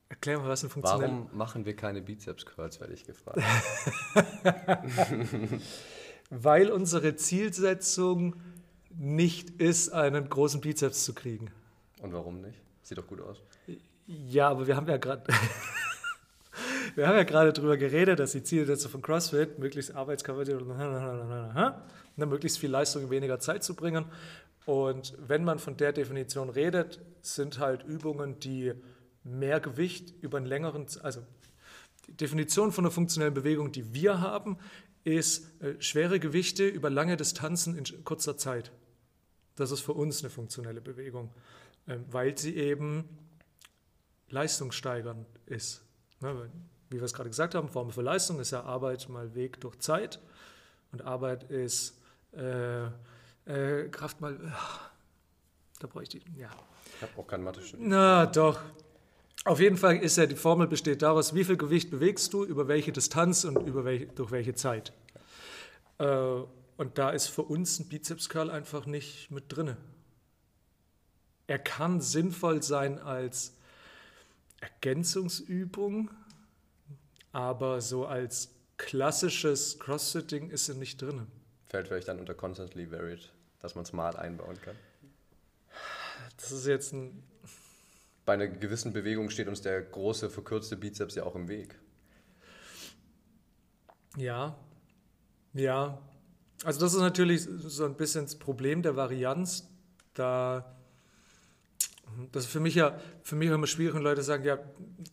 Erklär mal, was ein funktionell... Warum machen wir keine Bizeps-Curls, werde ich gefragt. Weil unsere Zielsetzung nicht ist, einen großen Bizeps zu kriegen. Und warum nicht? Sieht doch gut aus. Ja, aber wir haben ja gerade wir haben ja gerade darüber geredet, dass die Zielsetzung von CrossFit möglichst Arbeitskapazität ne, möglichst viel Leistung in weniger Zeit zu bringen. Und wenn man von der Definition redet, sind halt Übungen, die mehr Gewicht über einen längeren, also die Definition von einer funktionellen Bewegung, die wir haben, ist äh, schwere Gewichte über lange Distanzen in kurzer Zeit. Das ist für uns eine funktionelle Bewegung, äh, weil sie eben leistungssteigernd ist. Ne, wie wir es gerade gesagt haben, Formel für Leistung ist ja Arbeit mal Weg durch Zeit und Arbeit ist äh, äh, Kraft mal, da bräuchte ich, ja. Ich habe auch kein mathe -Studie. Na doch. Auf jeden Fall ist ja die Formel besteht daraus, wie viel Gewicht bewegst du, über welche Distanz und über welche, durch welche Zeit. Äh, und da ist für uns ein Bizeps-Curl einfach nicht mit drin. Er kann sinnvoll sein als Ergänzungsübung, aber so als klassisches Crossfitting ist er nicht drin. Fällt vielleicht dann unter Constantly Varied, dass man es mal einbauen kann? Das ist jetzt ein. Bei einer gewissen Bewegung steht uns der große, verkürzte Bizeps ja auch im Weg. Ja, ja. Also, das ist natürlich so ein bisschen das Problem der Varianz. Da das ist für mich ja für mich immer schwierig, wenn Leute sagen, ja,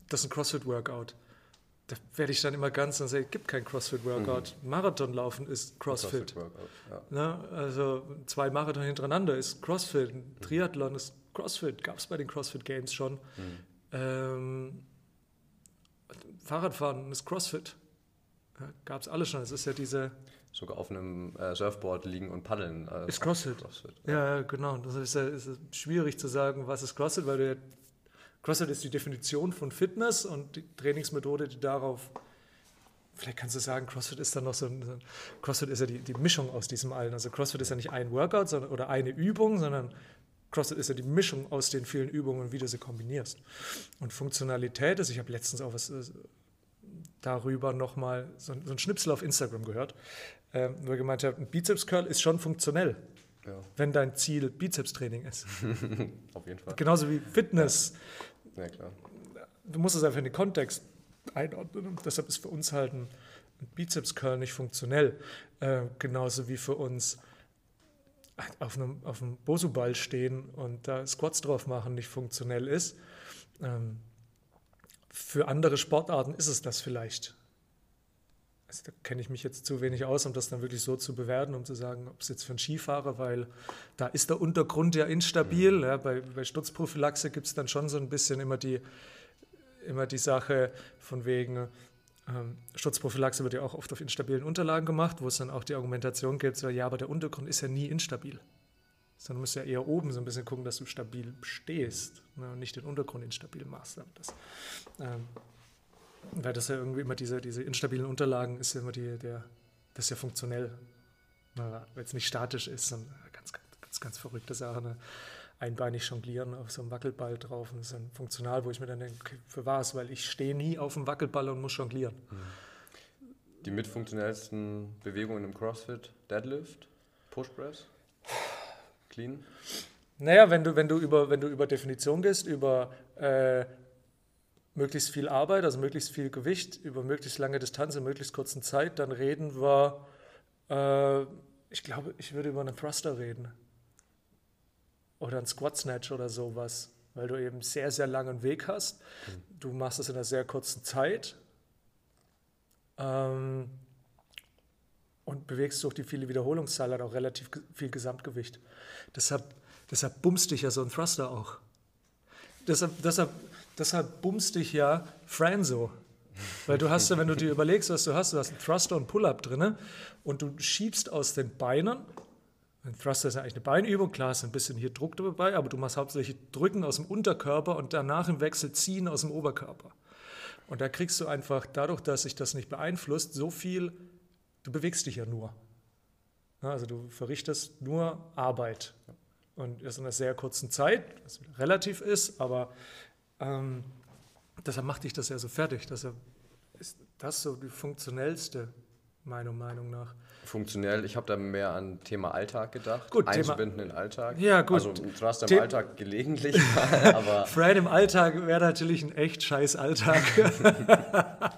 das ist ein CrossFit-Workout. Da werde ich dann immer ganz und sage, es gibt kein CrossFit-Workout. Mhm. Marathonlaufen ist CrossFit. CrossFit ja. Ne? Also zwei Marathon hintereinander ist CrossFit. Ein Triathlon ist CrossFit. Gab es bei den CrossFit Games schon. Mhm. Ähm, Fahrradfahren ist CrossFit. Ja, Gab es alles schon. Es ist ja diese sogar auf einem äh, Surfboard liegen und paddeln. Äh, ist CrossFit. CrossFit ja. ja. genau. Das ist, ja, ist schwierig zu sagen, was ist CrossFit, weil der, CrossFit ist die Definition von Fitness und die Trainingsmethode, die darauf. Vielleicht kannst du sagen, CrossFit ist dann noch so ein. CrossFit ist ja die, die Mischung aus diesem allen. Also CrossFit ist ja nicht ein Workout sondern, oder eine Übung, sondern CrossFit ist ja die Mischung aus den vielen Übungen und wie du sie kombinierst. Und Funktionalität ist, ich habe letztens auch was äh, darüber nochmal so, so ein Schnipsel auf Instagram gehört, äh, wo er gemeint hat, ein Bizeps-Curl ist schon funktionell, ja. wenn dein Ziel Bizeps-Training ist. auf jeden Fall. Genauso wie Fitness. Ja. Ja, klar. Du musst es einfach in den Kontext einordnen und deshalb ist für uns halt ein, Bizeps-Curl nicht funktionell. Äh, genauso wie für uns auf einem, auf einem Bosu-Ball stehen und da Squats drauf machen nicht funktionell ist. Ähm, für andere Sportarten ist es das vielleicht. Also da kenne ich mich jetzt zu wenig aus, um das dann wirklich so zu bewerten, um zu sagen, ob es jetzt für einen Skifahrer, weil da ist der Untergrund ja instabil. Mhm. Ja, bei, bei Sturzprophylaxe gibt es dann schon so ein bisschen immer die, immer die Sache von wegen, ähm, Sturzprophylaxe wird ja auch oft auf instabilen Unterlagen gemacht, wo es dann auch die Argumentation gibt, so, ja, aber der Untergrund ist ja nie instabil sondern du musst ja eher oben so ein bisschen gucken, dass du stabil stehst ne, und nicht den Untergrund instabil machst. Das, ähm, weil das ja irgendwie immer diese, diese instabilen Unterlagen ist ja immer die, der, das ist ja funktionell, ne, weil es nicht statisch ist, sondern ganz, ganz, ganz verrückte Sache. Ne? Einbeinig jonglieren auf so einem Wackelball drauf und das ist dann funktional, wo ich mir dann denke, okay, für was? Weil ich stehe nie auf dem Wackelball und muss jonglieren. Die mitfunktionellsten Bewegungen im CrossFit, Deadlift, Push Press? Clean? Naja, wenn du, wenn du, über, wenn du über Definition gehst, über äh, möglichst viel Arbeit, also möglichst viel Gewicht, über möglichst lange Distanz in möglichst kurzen Zeit, dann reden wir, äh, ich glaube, ich würde über einen Thruster reden. Oder einen Squat Snatch oder sowas. weil du eben sehr, sehr langen Weg hast. Du machst es in einer sehr kurzen Zeit ähm, und bewegst durch die viele Wiederholungszahl auch relativ viel Gesamtgewicht. Deshalb, deshalb bummst dich ja so ein Thruster auch. Deshalb, deshalb, deshalb bummst dich ja Fran so. Weil du hast ja, wenn du dir überlegst, was du hast, du hast einen Thruster und Pull-Up drin und du schiebst aus den Beinen. Ein Thruster ist ja eigentlich eine Beinübung, klar ist ein bisschen hier Druck dabei, aber du machst hauptsächlich Drücken aus dem Unterkörper und danach im Wechsel Ziehen aus dem Oberkörper. Und da kriegst du einfach, dadurch, dass sich das nicht beeinflusst, so viel, du bewegst dich ja nur. Also du verrichtest nur Arbeit. Und das in einer sehr kurzen Zeit, was relativ ist, aber ähm, deshalb macht dich das ja so fertig. Deshalb ist das so die funktionellste, meiner Meinung nach. Funktionell, ich habe da mehr an Thema Alltag gedacht. Gut, Einzubinden Thema, in den Alltag. Ja, gut. Also Trust im The Alltag gelegentlich, aber. Fred im Alltag wäre natürlich ein echt scheiß Alltag.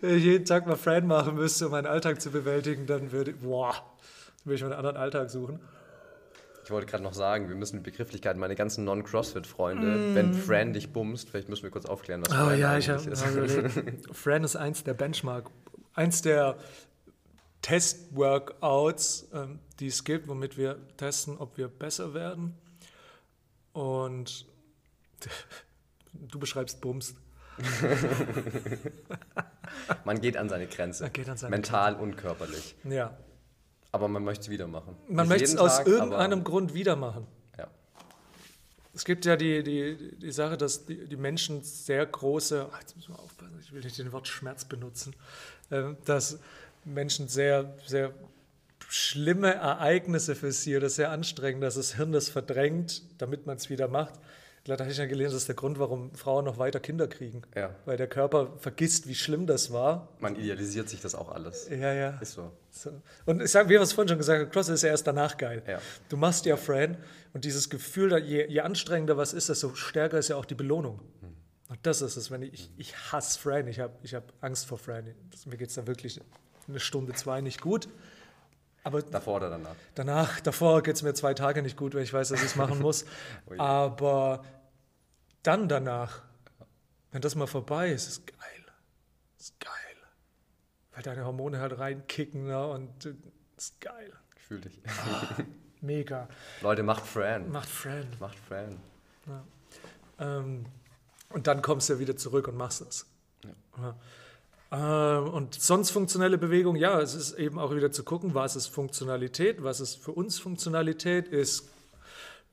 Wenn ich jeden Tag mal Fred machen müsste, um meinen Alltag zu bewältigen, dann würde, boah, würde ich mir einen anderen Alltag suchen. Ich wollte gerade noch sagen, wir müssen die Begrifflichkeiten, meine ganzen Non-CrossFit-Freunde, mm. wenn Fran dich bumst, vielleicht müssen wir kurz aufklären, was oh, Fran ja, ich hab, ist. Fran ist eins der Benchmark, eins der Test-Workouts, ähm, die es gibt, womit wir testen, ob wir besser werden. Und du beschreibst Bumst. man geht an seine Grenze. An seine mental Grenze. und körperlich. Ja. Aber man möchte es wieder machen. Man möchte es aus Tag, irgendeinem Grund wieder machen. Ja. Es gibt ja die, die, die Sache, dass die, die Menschen sehr große, ach, jetzt müssen wir aufpassen, ich will nicht den Wort Schmerz benutzen, äh, dass Menschen sehr, sehr schlimme Ereignisse für sie oder sehr anstrengend, dass das Hirn das verdrängt, damit man es wieder macht. Da habe ich ja gelesen, das ist der Grund, warum Frauen noch weiter Kinder kriegen. Ja. Weil der Körper vergisst, wie schlimm das war. Man idealisiert sich das auch alles. Ja, ja. Ist so. so. Und ich sage, wie wir es vorhin schon gesagt haben, Cross ist ja erst danach geil. Ja. Du machst ja Fran und dieses Gefühl, je, je anstrengender was ist, desto stärker ist ja auch die Belohnung. Hm. Und das ist es, wenn ich, ich hasse Fran, ich habe ich hab Angst vor Fran. mir geht es dann wirklich eine Stunde, zwei nicht gut. Aber davor oder danach? Danach, davor geht es mir zwei Tage nicht gut, wenn ich weiß, dass ich es machen muss. oh Aber dann danach, wenn das mal vorbei ist, ist geil. Ist geil. Weil deine Hormone halt reinkicken ne? und äh, ist geil. Ich fühle dich. Ah, mega. Leute, macht Fran. Macht Fran. Macht Fran. Ja. Ähm, und dann kommst du ja wieder zurück und machst das. Ja. Ähm, und sonst funktionelle Bewegung, ja, es ist eben auch wieder zu gucken, was ist Funktionalität, was ist für uns Funktionalität, ist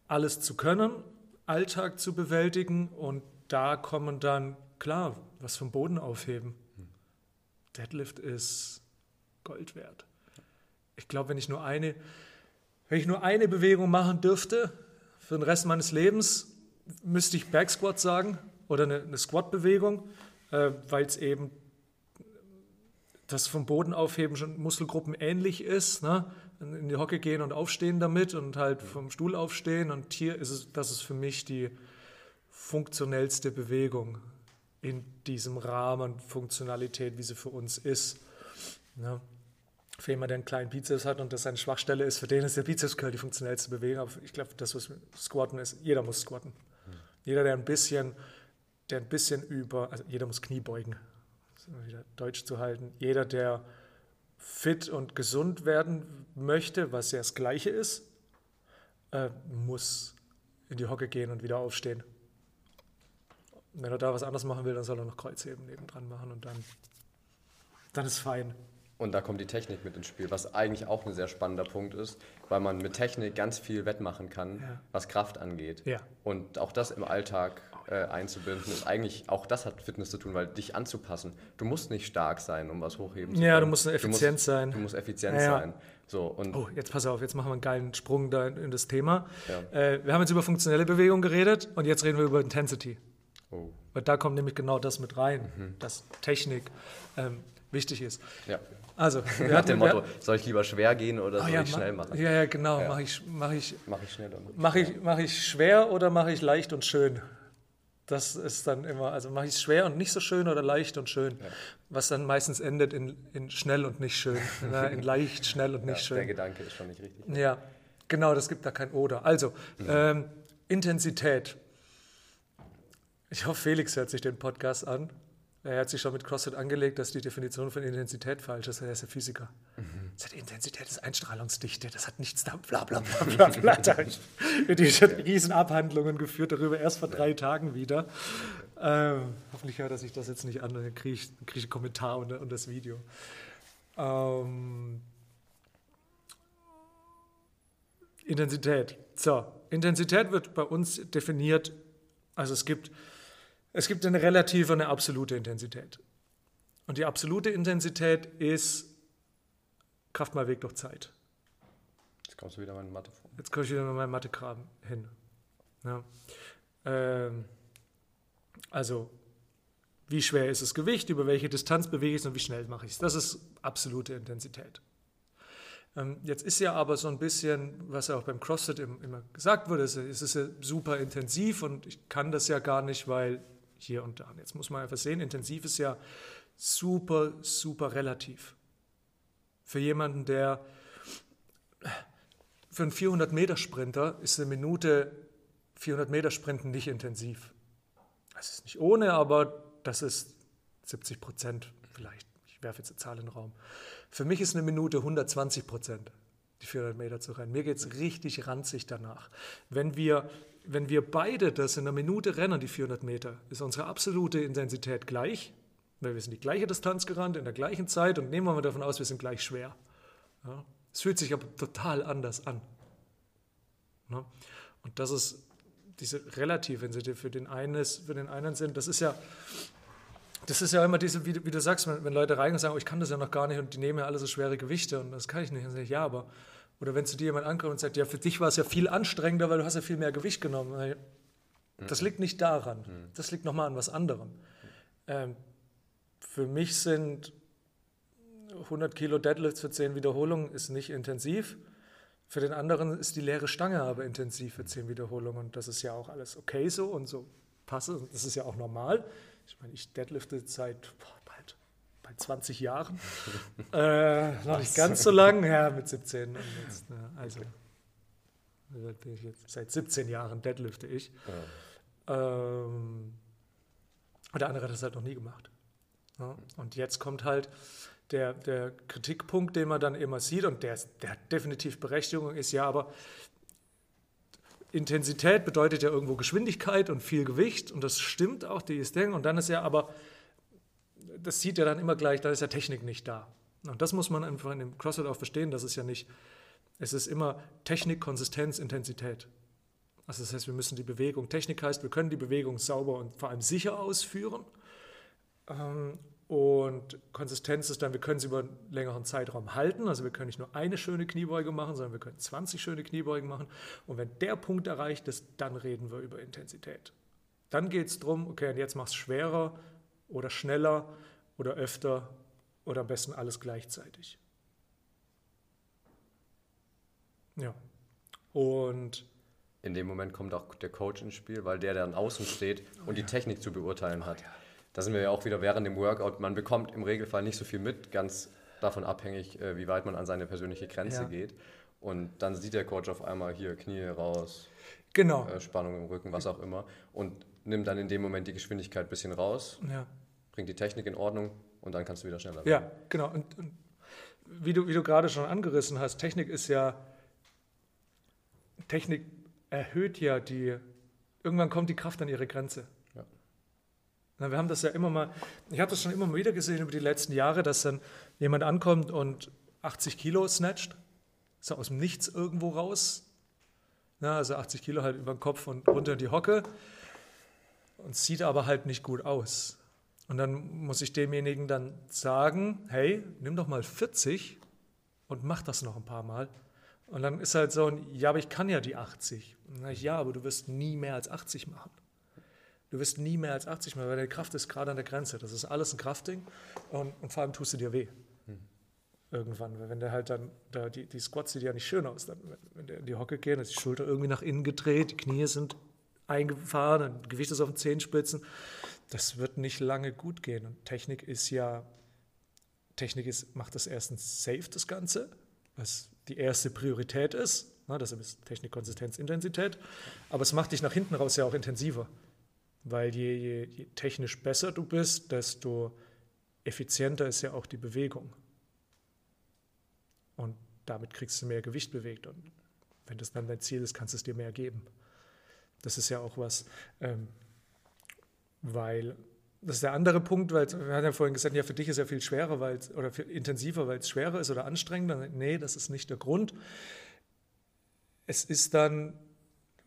alles zu können, Alltag zu bewältigen und da kommen dann, klar, was vom Boden aufheben. Deadlift ist Gold wert. Ich glaube, wenn ich nur eine, wenn ich nur eine Bewegung machen dürfte für den Rest meines Lebens, müsste ich Backsquat sagen oder eine, eine Squat-Bewegung, äh, weil es eben das vom Boden aufheben schon Muskelgruppen ähnlich ist. Ne? in die Hocke gehen und aufstehen damit und halt vom Stuhl aufstehen. Und hier ist es, das ist für mich die funktionellste Bewegung in diesem Rahmen Funktionalität, wie sie für uns ist. Ja. Für jemanden, der einen kleinen Bizeps hat und das seine Schwachstelle ist, für den ist der Bizeps Curl die funktionellste Bewegung. Aber ich glaube, das, was Squatten ist, jeder muss squatten. Mhm. Jeder, der ein bisschen, der ein bisschen über, also jeder muss Knie beugen, wieder Deutsch zu halten. Jeder, der fit und gesund werden möchte, was ja das Gleiche ist, äh, muss in die Hocke gehen und wieder aufstehen. Wenn er da was anderes machen will, dann soll er noch Kreuzheben nebendran machen und dann, dann ist fein. Und da kommt die Technik mit ins Spiel, was eigentlich auch ein sehr spannender Punkt ist, weil man mit Technik ganz viel wettmachen kann, ja. was Kraft angeht. Ja. Und auch das im Alltag äh, einzubinden, ist eigentlich, auch das hat Fitness zu tun, weil dich anzupassen. Du musst nicht stark sein, um was hochheben zu können. Ja, du musst effizient du musst, sein. Du musst effizient ja, sein. So, und oh, jetzt pass auf, jetzt machen wir einen geilen Sprung da in, in das Thema. Äh, wir haben jetzt über funktionelle Bewegung geredet und jetzt reden wir über Intensity. Oh. Weil da kommt nämlich genau das mit rein, mhm. dass Technik ähm, wichtig ist. Ja. Also, nach dem Motto, soll ich lieber schwer gehen oder soll ja, ich schnell machen? Ja, ja, genau. Ja. Mache ich, mach ich, mach ich schnell Mache ich, mach ich schwer oder mache ich leicht und schön? Das ist dann immer, also mache ich es schwer und nicht so schön oder leicht und schön, ja. was dann meistens endet in, in schnell und nicht schön, ne? in leicht, schnell und nicht ja, schön. Der Gedanke ist schon nicht richtig. Ja, genau, das gibt da kein Oder. Also, mhm. ähm, Intensität. Ich hoffe, Felix hört sich den Podcast an. Er hat sich schon mit CrossFit angelegt, dass die Definition von Intensität falsch ist. Er ist ja Physiker. Mhm. Sagt, Intensität ist Einstrahlungsdichte, das hat nichts da, bla bla bla bla bla. da die Riesenabhandlungen geführt darüber, erst vor drei Tagen wieder. Ähm, hoffentlich hört er sich das jetzt nicht an, dann kriege ich, krieg ich einen Kommentar und, und das Video. Ähm, Intensität. So, Intensität wird bei uns definiert, also es gibt es gibt eine relative und eine absolute Intensität. Und die absolute Intensität ist Kraft mal Weg durch Zeit. Jetzt kommst du wieder in Mathe vor. Jetzt komme ich wieder mit meinem Mathekram hin. Ja. Ähm, also, wie schwer ist das Gewicht, über welche Distanz bewege ich es und wie schnell mache ich es. Das ist absolute Intensität. Ähm, jetzt ist ja aber so ein bisschen, was ja auch beim CrossFit immer gesagt wurde, es ist ja super intensiv und ich kann das ja gar nicht, weil hier und da. Jetzt muss man einfach sehen, intensiv ist ja super, super relativ. Für jemanden, der für einen 400-Meter-Sprinter ist eine Minute 400 Meter Sprinten nicht intensiv. Das ist nicht ohne, aber das ist 70 Prozent vielleicht. Ich werfe jetzt eine Zahl in den Raum. Für mich ist eine Minute 120 Prozent, die 400 Meter zu rennen. Mir geht es richtig ranzig danach. Wenn wir wenn wir beide das in einer Minute rennen, die 400 Meter, ist unsere absolute Intensität gleich, weil wir sind die gleiche Distanz gerannt in der gleichen Zeit und nehmen wir mal davon aus, wir sind gleich schwer. Ja? Es fühlt sich aber total anders an. Ja? Und das ist diese relative Intensität für den einen ist, für den einen sind, das ist ja, das ist ja immer diese, wie, wie du sagst, wenn, wenn Leute reingehen und sagen, oh, ich kann das ja noch gar nicht und die nehmen ja alle so schwere Gewichte und das kann ich nicht. Und ich, ja, aber oder wenn zu dir jemand ankommt und sagt, ja, für dich war es ja viel anstrengender, weil du hast ja viel mehr Gewicht genommen. Das liegt nicht daran. Mhm. Das liegt nochmal an was anderem. Ähm, für mich sind 100 Kilo Deadlifts für 10 Wiederholungen ist nicht intensiv. Für den anderen ist die leere Stange aber intensiv für 10 Wiederholungen. Und das ist ja auch alles okay so und so passe. Das ist ja auch normal. Ich meine, ich deadlifte seit boah, bei 20 Jahren. äh, noch nicht ganz so lang, ja, mit 17. Jetzt, ne, also, jetzt, seit 17 Jahren deadlifte ich. Ja. Ähm, und der andere hat das halt noch nie gemacht. Ja, und jetzt kommt halt der, der Kritikpunkt, den man dann immer sieht, und der, der hat definitiv Berechtigung, ist ja aber, Intensität bedeutet ja irgendwo Geschwindigkeit und viel Gewicht, und das stimmt auch, die ist Ding. Und dann ist ja aber das sieht ja dann immer gleich, da ist ja Technik nicht da. Und das muss man einfach in dem CrossFit auch verstehen, dass es ja nicht, es ist immer Technik, Konsistenz, Intensität. Also das heißt, wir müssen die Bewegung, Technik heißt, wir können die Bewegung sauber und vor allem sicher ausführen. Ähm, und Konsistenz ist dann, wir können sie über einen längeren Zeitraum halten. Also wir können nicht nur eine schöne Kniebeuge machen, sondern wir können 20 schöne Kniebeugen machen. Und wenn der Punkt erreicht ist, dann reden wir über Intensität. Dann geht es darum, okay, und jetzt mach es schwerer oder schneller oder öfter oder am besten alles gleichzeitig. Ja. Und in dem Moment kommt auch der Coach ins Spiel, weil der dann außen steht und oh, die Technik zu beurteilen hat. Oh, ja. Da sind wir ja auch wieder während dem Workout. Man bekommt im Regelfall nicht so viel mit, ganz davon abhängig, äh, wie weit man an seine persönliche Grenze ja. geht. Und dann sieht der Coach auf einmal hier Knie raus, genau. Äh, Spannung im Rücken, was auch immer. Und nimmt dann in dem Moment die Geschwindigkeit ein bisschen raus, ja. bringt die Technik in Ordnung und dann kannst du wieder schneller werden. Ja, genau. Und, und wie, du, wie du gerade schon angerissen hast, Technik ist ja, Technik erhöht ja die, irgendwann kommt die Kraft an ihre Grenze. Ja. Na, wir haben das ja immer mal, ich habe das schon immer mal wieder gesehen über die letzten Jahre, dass dann jemand ankommt und 80 Kilo snatcht, so aus dem Nichts irgendwo raus. Na, also 80 Kilo halt über den Kopf und runter in die Hocke und sieht aber halt nicht gut aus. Und dann muss ich demjenigen dann sagen, hey, nimm doch mal 40 und mach das noch ein paar Mal. Und dann ist halt so, ja, aber ich kann ja die 80. Ich, ja, aber du wirst nie mehr als 80 machen. Du wirst nie mehr als 80 machen, weil deine Kraft ist gerade an der Grenze. Das ist alles ein Kraftding und, und vor allem tust du dir weh. Hm. Irgendwann, wenn der halt dann, da, die, die Squats sieht ja nicht schön aus, dann, wenn, wenn der in die Hocke geht, ist die Schulter irgendwie nach innen gedreht, die Knie sind eingefahren, ein Gewicht ist auf den Zehenspitzen. Das wird nicht lange gut gehen. Und Technik ist ja, Technik ist, macht das erstens safe, das Ganze, was die erste Priorität ist. Na, das ist Technik, Konsistenz, Intensität. Aber es macht dich nach hinten raus ja auch intensiver. Weil je, je, je technisch besser du bist, desto effizienter ist ja auch die Bewegung. Und damit kriegst du mehr Gewicht bewegt. Und wenn das dann dein Ziel ist, kannst du es dir mehr geben. Das ist ja auch was, ähm, weil das ist der andere Punkt, weil wir haben ja vorhin gesagt, ja, für dich ist ja viel schwerer weil, oder viel intensiver, weil es schwerer ist oder anstrengender. Nee, das ist nicht der Grund. Es ist dann,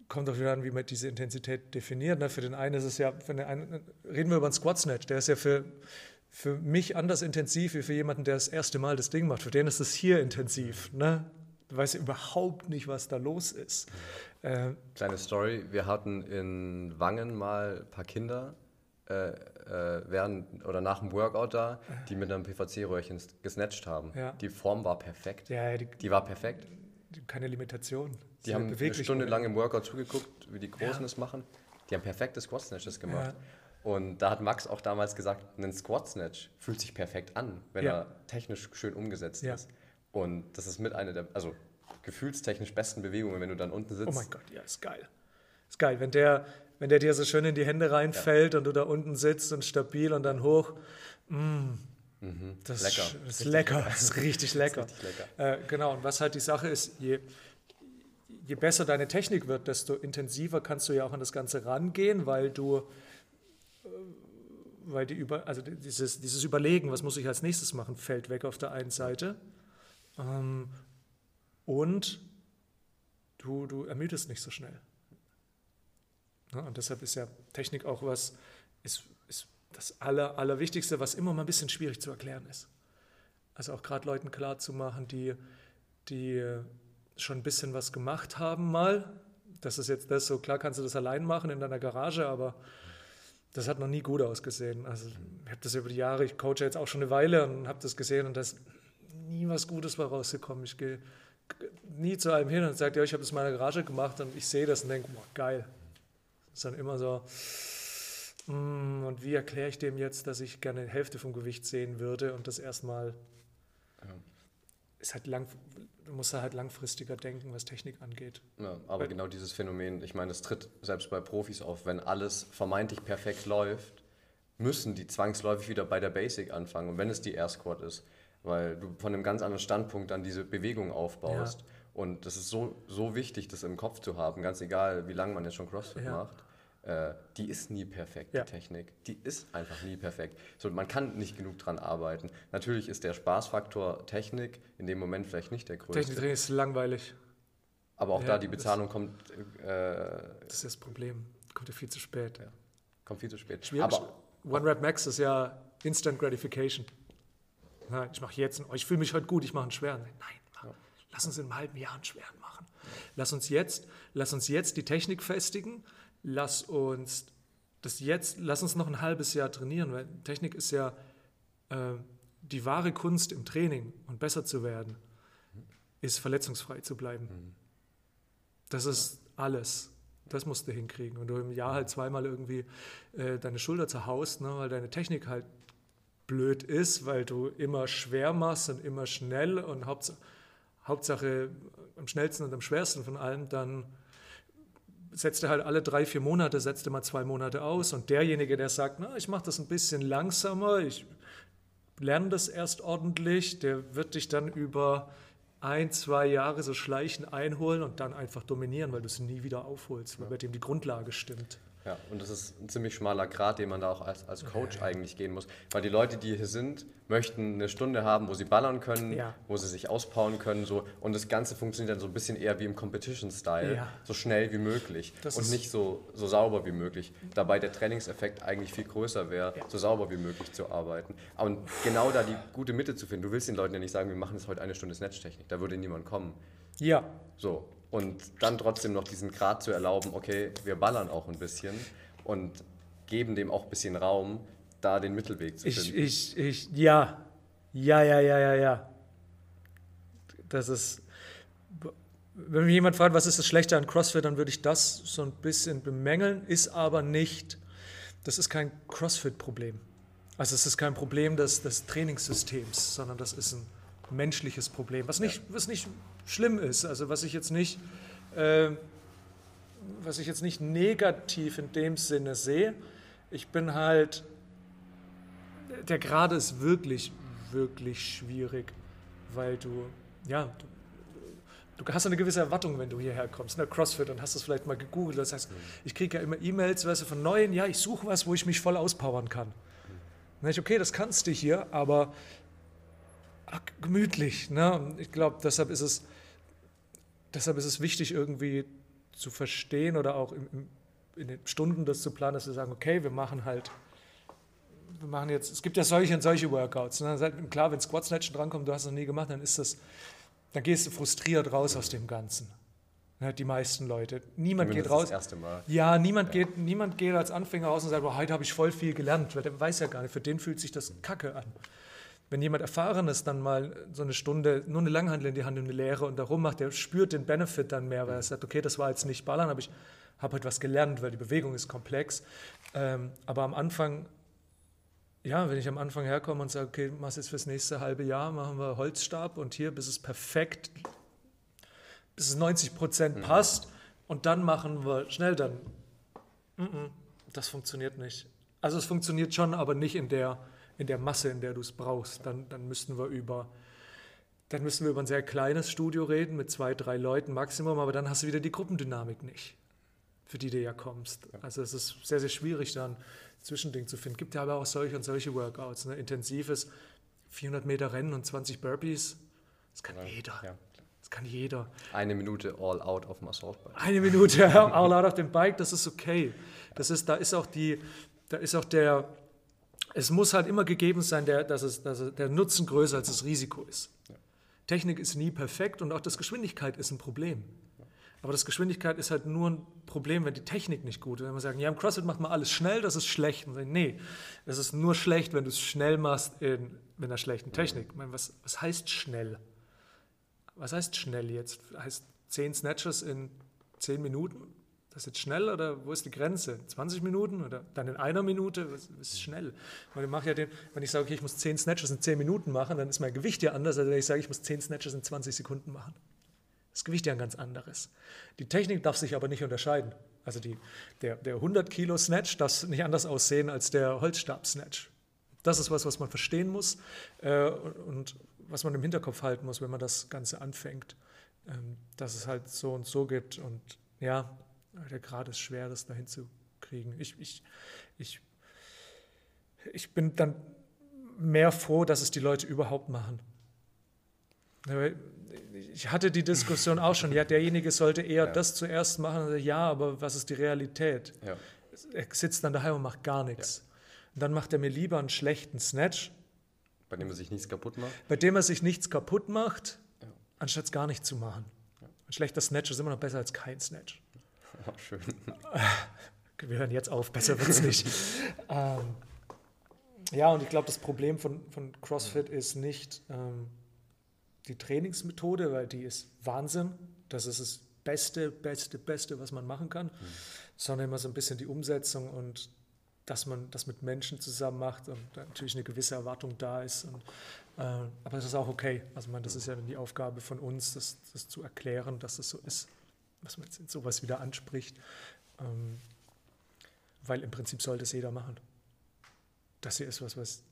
kommt auch wieder an, wie man diese Intensität definiert. Ne? Für den einen ist es ja, für den einen, reden wir über einen Squat Snatch, der ist ja für, für mich anders intensiv wie für jemanden, der das erste Mal das Ding macht. Für den ist es hier intensiv. Ne? Du weißt überhaupt nicht, was da los ist. Äh, Kleine Story: Wir hatten in Wangen mal ein paar Kinder äh, äh, während oder nach dem Workout da, die mit einem PVC-Röhrchen gesnatcht haben. Ja. Die Form war perfekt. Ja, die, die war perfekt. Keine Limitation. Die haben eine Stunde lang im Workout zugeguckt, wie die Großen es machen. Die haben perfekte Squat Snatches gemacht. Und da hat Max auch damals gesagt, ein Squat Snatch fühlt sich perfekt an, wenn er technisch schön umgesetzt ist. Und das ist mit einer der, also gefühlstechnisch besten Bewegungen, wenn du dann unten sitzt. Oh mein Gott, ja, ist geil. Ist geil, wenn der, wenn der dir so schön in die Hände reinfällt ja. und du da unten sitzt und stabil und dann hoch. Mm, mhm. Das, lecker. Ist, ist lecker. Das ist richtig lecker. Ist richtig lecker. Äh, genau, und was halt die Sache ist, je, je besser deine Technik wird, desto intensiver kannst du ja auch an das Ganze rangehen, weil du äh, weil die über, also dieses, dieses Überlegen, was muss ich als nächstes machen, fällt weg auf der einen Seite. Ähm, und du, du ermüdest nicht so schnell. Ja, und deshalb ist ja Technik auch was, ist, ist das Aller, Allerwichtigste, was immer mal ein bisschen schwierig zu erklären ist. Also auch gerade Leuten klar zu machen, die, die schon ein bisschen was gemacht haben mal. Das ist jetzt das, so klar kannst du das allein machen in deiner Garage, aber das hat noch nie gut ausgesehen. Also ich habe das über die Jahre, ich coache jetzt auch schon eine Weile und habe das gesehen und da ist nie was Gutes war rausgekommen. Ich gehe nie zu einem hin und sage, ja, ich habe das in meiner Garage gemacht und ich sehe das und denke, boah, geil. Das ist dann immer so, mm, und wie erkläre ich dem jetzt, dass ich gerne die Hälfte vom Gewicht sehen würde und das erstmal ja. ist halt lang, du musst halt langfristiger denken, was Technik angeht. Ja, aber Weil, genau dieses Phänomen, ich meine, es tritt selbst bei Profis auf, wenn alles vermeintlich perfekt läuft, müssen die zwangsläufig wieder bei der Basic anfangen und wenn es die Air Squat ist weil du von einem ganz anderen Standpunkt dann diese Bewegung aufbaust. Ja. Und das ist so, so wichtig, das im Kopf zu haben, ganz egal, wie lange man jetzt schon CrossFit ja. macht. Äh, die ist nie perfekt, ja. die Technik. Die ist einfach nie perfekt. So, man kann nicht genug dran arbeiten. Natürlich ist der Spaßfaktor Technik in dem Moment vielleicht nicht der größte. Techniktraining ist langweilig. Aber auch da die Bezahlung das, kommt. Äh, das ist das Problem. Kommt ja viel zu spät. Kommt viel zu spät. Schwierig. Aber, One Rep Max ist ja Instant Gratification. Na, ich mache jetzt, einen, ich fühle mich heute gut, ich mache einen schweren. Nein, mach, ja. lass uns in einem halben Jahr einen schweren machen. Lass uns jetzt, lass uns jetzt die Technik festigen, lass uns das jetzt, lass uns noch ein halbes Jahr trainieren, weil Technik ist ja äh, die wahre Kunst im Training und besser zu werden, ist verletzungsfrei zu bleiben. Mhm. Das ist alles. Das musst du hinkriegen. Und du im Jahr halt zweimal irgendwie äh, deine Schulter zerhaust, ne, weil deine Technik halt blöd ist, weil du immer schwer machst und immer schnell und Hauptsache, Hauptsache am schnellsten und am schwersten von allem, dann setzt er halt alle drei, vier Monate, setzt er mal zwei Monate aus. Und derjenige, der sagt, na, ich mache das ein bisschen langsamer, ich lerne das erst ordentlich, der wird dich dann über ein, zwei Jahre so schleichen einholen und dann einfach dominieren, weil du es nie wieder aufholst, weil bei dem die Grundlage stimmt. Ja, und das ist ein ziemlich schmaler Grad, den man da auch als, als Coach ja. eigentlich gehen muss. Weil die Leute, die hier sind, möchten eine Stunde haben, wo sie ballern können, ja. wo sie sich auspowern können. So. Und das Ganze funktioniert dann so ein bisschen eher wie im Competition-Style, ja. so schnell wie möglich das und nicht so, so sauber wie möglich. Dabei der Trainingseffekt eigentlich viel größer wäre, so sauber wie möglich zu arbeiten. Und genau da die gute Mitte zu finden. Du willst den Leuten ja nicht sagen, wir machen jetzt heute eine Stunde Snatch-Technik. Da würde niemand kommen. Ja. So, und dann trotzdem noch diesen Grad zu erlauben, okay, wir ballern auch ein bisschen und geben dem auch ein bisschen Raum, da den Mittelweg zu finden. Ich, ich, ich, ja, ja, ja, ja, ja, ja. Das ist, wenn mich jemand fragt, was ist das Schlechte an CrossFit, dann würde ich das so ein bisschen bemängeln, ist aber nicht, das ist kein CrossFit-Problem. Also es ist kein Problem des, des Trainingssystems, sondern das ist ein menschliches Problem, was nicht, was nicht schlimm ist. Also was ich jetzt nicht, äh, was ich jetzt nicht negativ in dem Sinne sehe. Ich bin halt, der Grad ist wirklich, wirklich schwierig, weil du, ja, du, du hast eine gewisse Erwartung, wenn du hierher kommst, ne, CrossFit, und hast das vielleicht mal gegoogelt. Das heißt, ich kriege ja immer E-Mails, weißt du, von neuen, ja, ich suche was, wo ich mich voll auspowern kann. Dann ich, okay, das kannst du hier, aber ach, gemütlich. Ne? Ich glaube, deshalb ist es, deshalb ist es wichtig, irgendwie zu verstehen oder auch im, in den Stunden das zu planen, dass wir sagen, okay, wir machen halt, wir machen jetzt, es gibt ja solche und solche Workouts. Ne? Klar, wenn Squat Snatchen drankommt, du hast es noch nie gemacht, dann ist das, dann gehst du frustriert raus aus dem Ganzen. Ne, die meisten Leute. Niemand geht raus. Das erste Mal. Ja, niemand, ja. Geht, niemand geht als Anfänger raus und sagt, oh, heute habe ich voll viel gelernt. Weil der weiß ja gar nicht, für den fühlt sich das Kacke an. Wenn jemand Erfahrenes dann mal so eine Stunde, nur eine Langhandel in die Hand und eine Lehre und darum macht, der spürt den Benefit dann mehr, weil er sagt, okay, das war jetzt nicht Ballern, aber ich habe heute was gelernt, weil die Bewegung ist komplex. Ähm, aber am Anfang, ja, wenn ich am Anfang herkomme und sage, okay, machst jetzt fürs nächste halbe Jahr, machen wir Holzstab und hier, bis es perfekt bis es 90 Prozent mhm. passt und dann machen wir schnell dann. Das funktioniert nicht. Also es funktioniert schon, aber nicht in der, in der Masse, in der du es brauchst. Dann, dann müssten wir über dann müssen wir über ein sehr kleines Studio reden mit zwei, drei Leuten Maximum, aber dann hast du wieder die Gruppendynamik nicht, für die du ja kommst. Also es ist sehr, sehr schwierig, dann ein Zwischending zu finden. Gibt ja aber auch solche und solche Workouts. Ne? Intensives 400 Meter Rennen und 20 Burpees, das kann ja, jeder. Ja. Das kann jeder. Eine Minute all out auf dem Assault-Bike. Eine Minute all out auf dem Bike, das ist okay. Das ist, da ist auch die, da ist auch der, es muss halt immer gegeben sein, der, dass, es, dass der Nutzen größer als das Risiko ist. Ja. Technik ist nie perfekt und auch das Geschwindigkeit ist ein Problem. Aber das Geschwindigkeit ist halt nur ein Problem, wenn die Technik nicht gut ist. Wenn wir sagen, ja, im CrossFit macht man alles schnell, das ist schlecht. Und sagen, nee, es ist nur schlecht, wenn du es schnell machst in, mit einer schlechten Technik. Ich meine, was, was heißt schnell? was heißt schnell jetzt? Heißt 10 Snatches in 10 Minuten? Das jetzt schnell oder wo ist die Grenze? 20 Minuten oder dann in einer Minute? Was ist schnell? Weil ich mache ja den, wenn ich sage, okay, ich muss 10 Snatches in 10 Minuten machen, dann ist mein Gewicht ja anders, als wenn ich sage, ich muss 10 Snatches in 20 Sekunden machen. Das Gewicht ja ein ganz anderes. Die Technik darf sich aber nicht unterscheiden. Also die, der, der 100 Kilo Snatch darf nicht anders aussehen als der Holzstab Snatch. Das ist was, was man verstehen muss. Äh, und was man im Hinterkopf halten muss, wenn man das Ganze anfängt, ähm, dass es halt so und so gibt. Und ja, der Grad ist schwer, das dahin zu kriegen. Ich, ich, ich, ich bin dann mehr froh, dass es die Leute überhaupt machen. Ich hatte die Diskussion auch schon, ja, derjenige sollte eher ja. das zuerst machen. Ja, aber was ist die Realität? Ja. Er sitzt dann daheim und macht gar nichts. Ja. Und dann macht er mir lieber einen schlechten Snatch, bei dem er sich nichts kaputt macht? Bei dem er sich nichts kaputt macht, anstatt es gar nicht zu machen. Ein schlechter Snatch ist immer noch besser als kein Snatch. Ach, schön. Wir hören jetzt auf, besser wird es nicht. ähm, ja, und ich glaube, das Problem von, von CrossFit ist nicht ähm, die Trainingsmethode, weil die ist Wahnsinn. Das ist das Beste, Beste, Beste, was man machen kann, mhm. sondern immer so ein bisschen die Umsetzung und dass man das mit Menschen zusammen macht und natürlich eine gewisse Erwartung da ist. Und, äh, aber das ist auch okay. Also man, das ist ja die Aufgabe von uns, das, das zu erklären, dass es so ist, was man jetzt sowas wieder anspricht. Ähm, weil im Prinzip sollte es jeder machen. Das hier ist was, was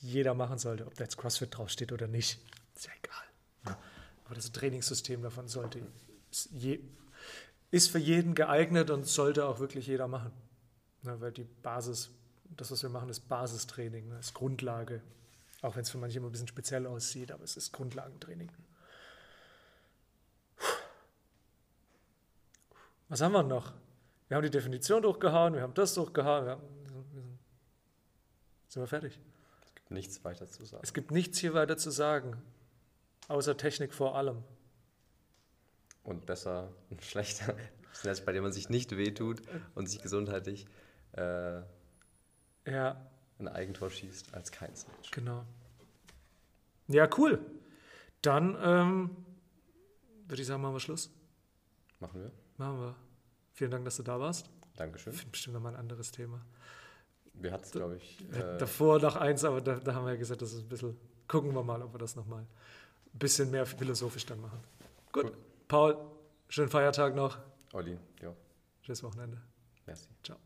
jeder machen sollte, ob da jetzt CrossFit draufsteht oder nicht. Ist ja egal. Ja. Aber das Trainingssystem davon sollte, ist, je, ist für jeden geeignet und sollte auch wirklich jeder machen. Ne, weil die Basis, das, was wir machen, ist Basistraining, ne, ist Grundlage. Auch wenn es für manche immer ein bisschen speziell aussieht, aber es ist Grundlagentraining. Was haben wir noch? Wir haben die Definition durchgehauen, wir haben das durchgehauen. Wir haben, sind wir fertig? Es gibt nichts weiter zu sagen. Es gibt nichts hier weiter zu sagen, außer Technik vor allem. Und besser und schlechter. Das heißt, bei dem man sich nicht wehtut und sich gesundheitlich äh, ja. ein Eigentor schießt als kein Snatch. Genau. Ja, cool. Dann ähm, würde ich sagen, machen wir Schluss. Machen wir. Machen wir. Vielen Dank, dass du da warst. Dankeschön. Bestimmt nochmal ein anderes Thema. Wir hatten es, glaube ich. Äh, davor noch eins, aber da, da, haben wir ja gesagt, das ist ein bisschen. Gucken wir mal, ob wir das nochmal ein bisschen mehr philosophisch dann machen. Gut. Cool. Paul, schönen Feiertag noch. Olli, ja. Schönes Wochenende. Merci. Ciao.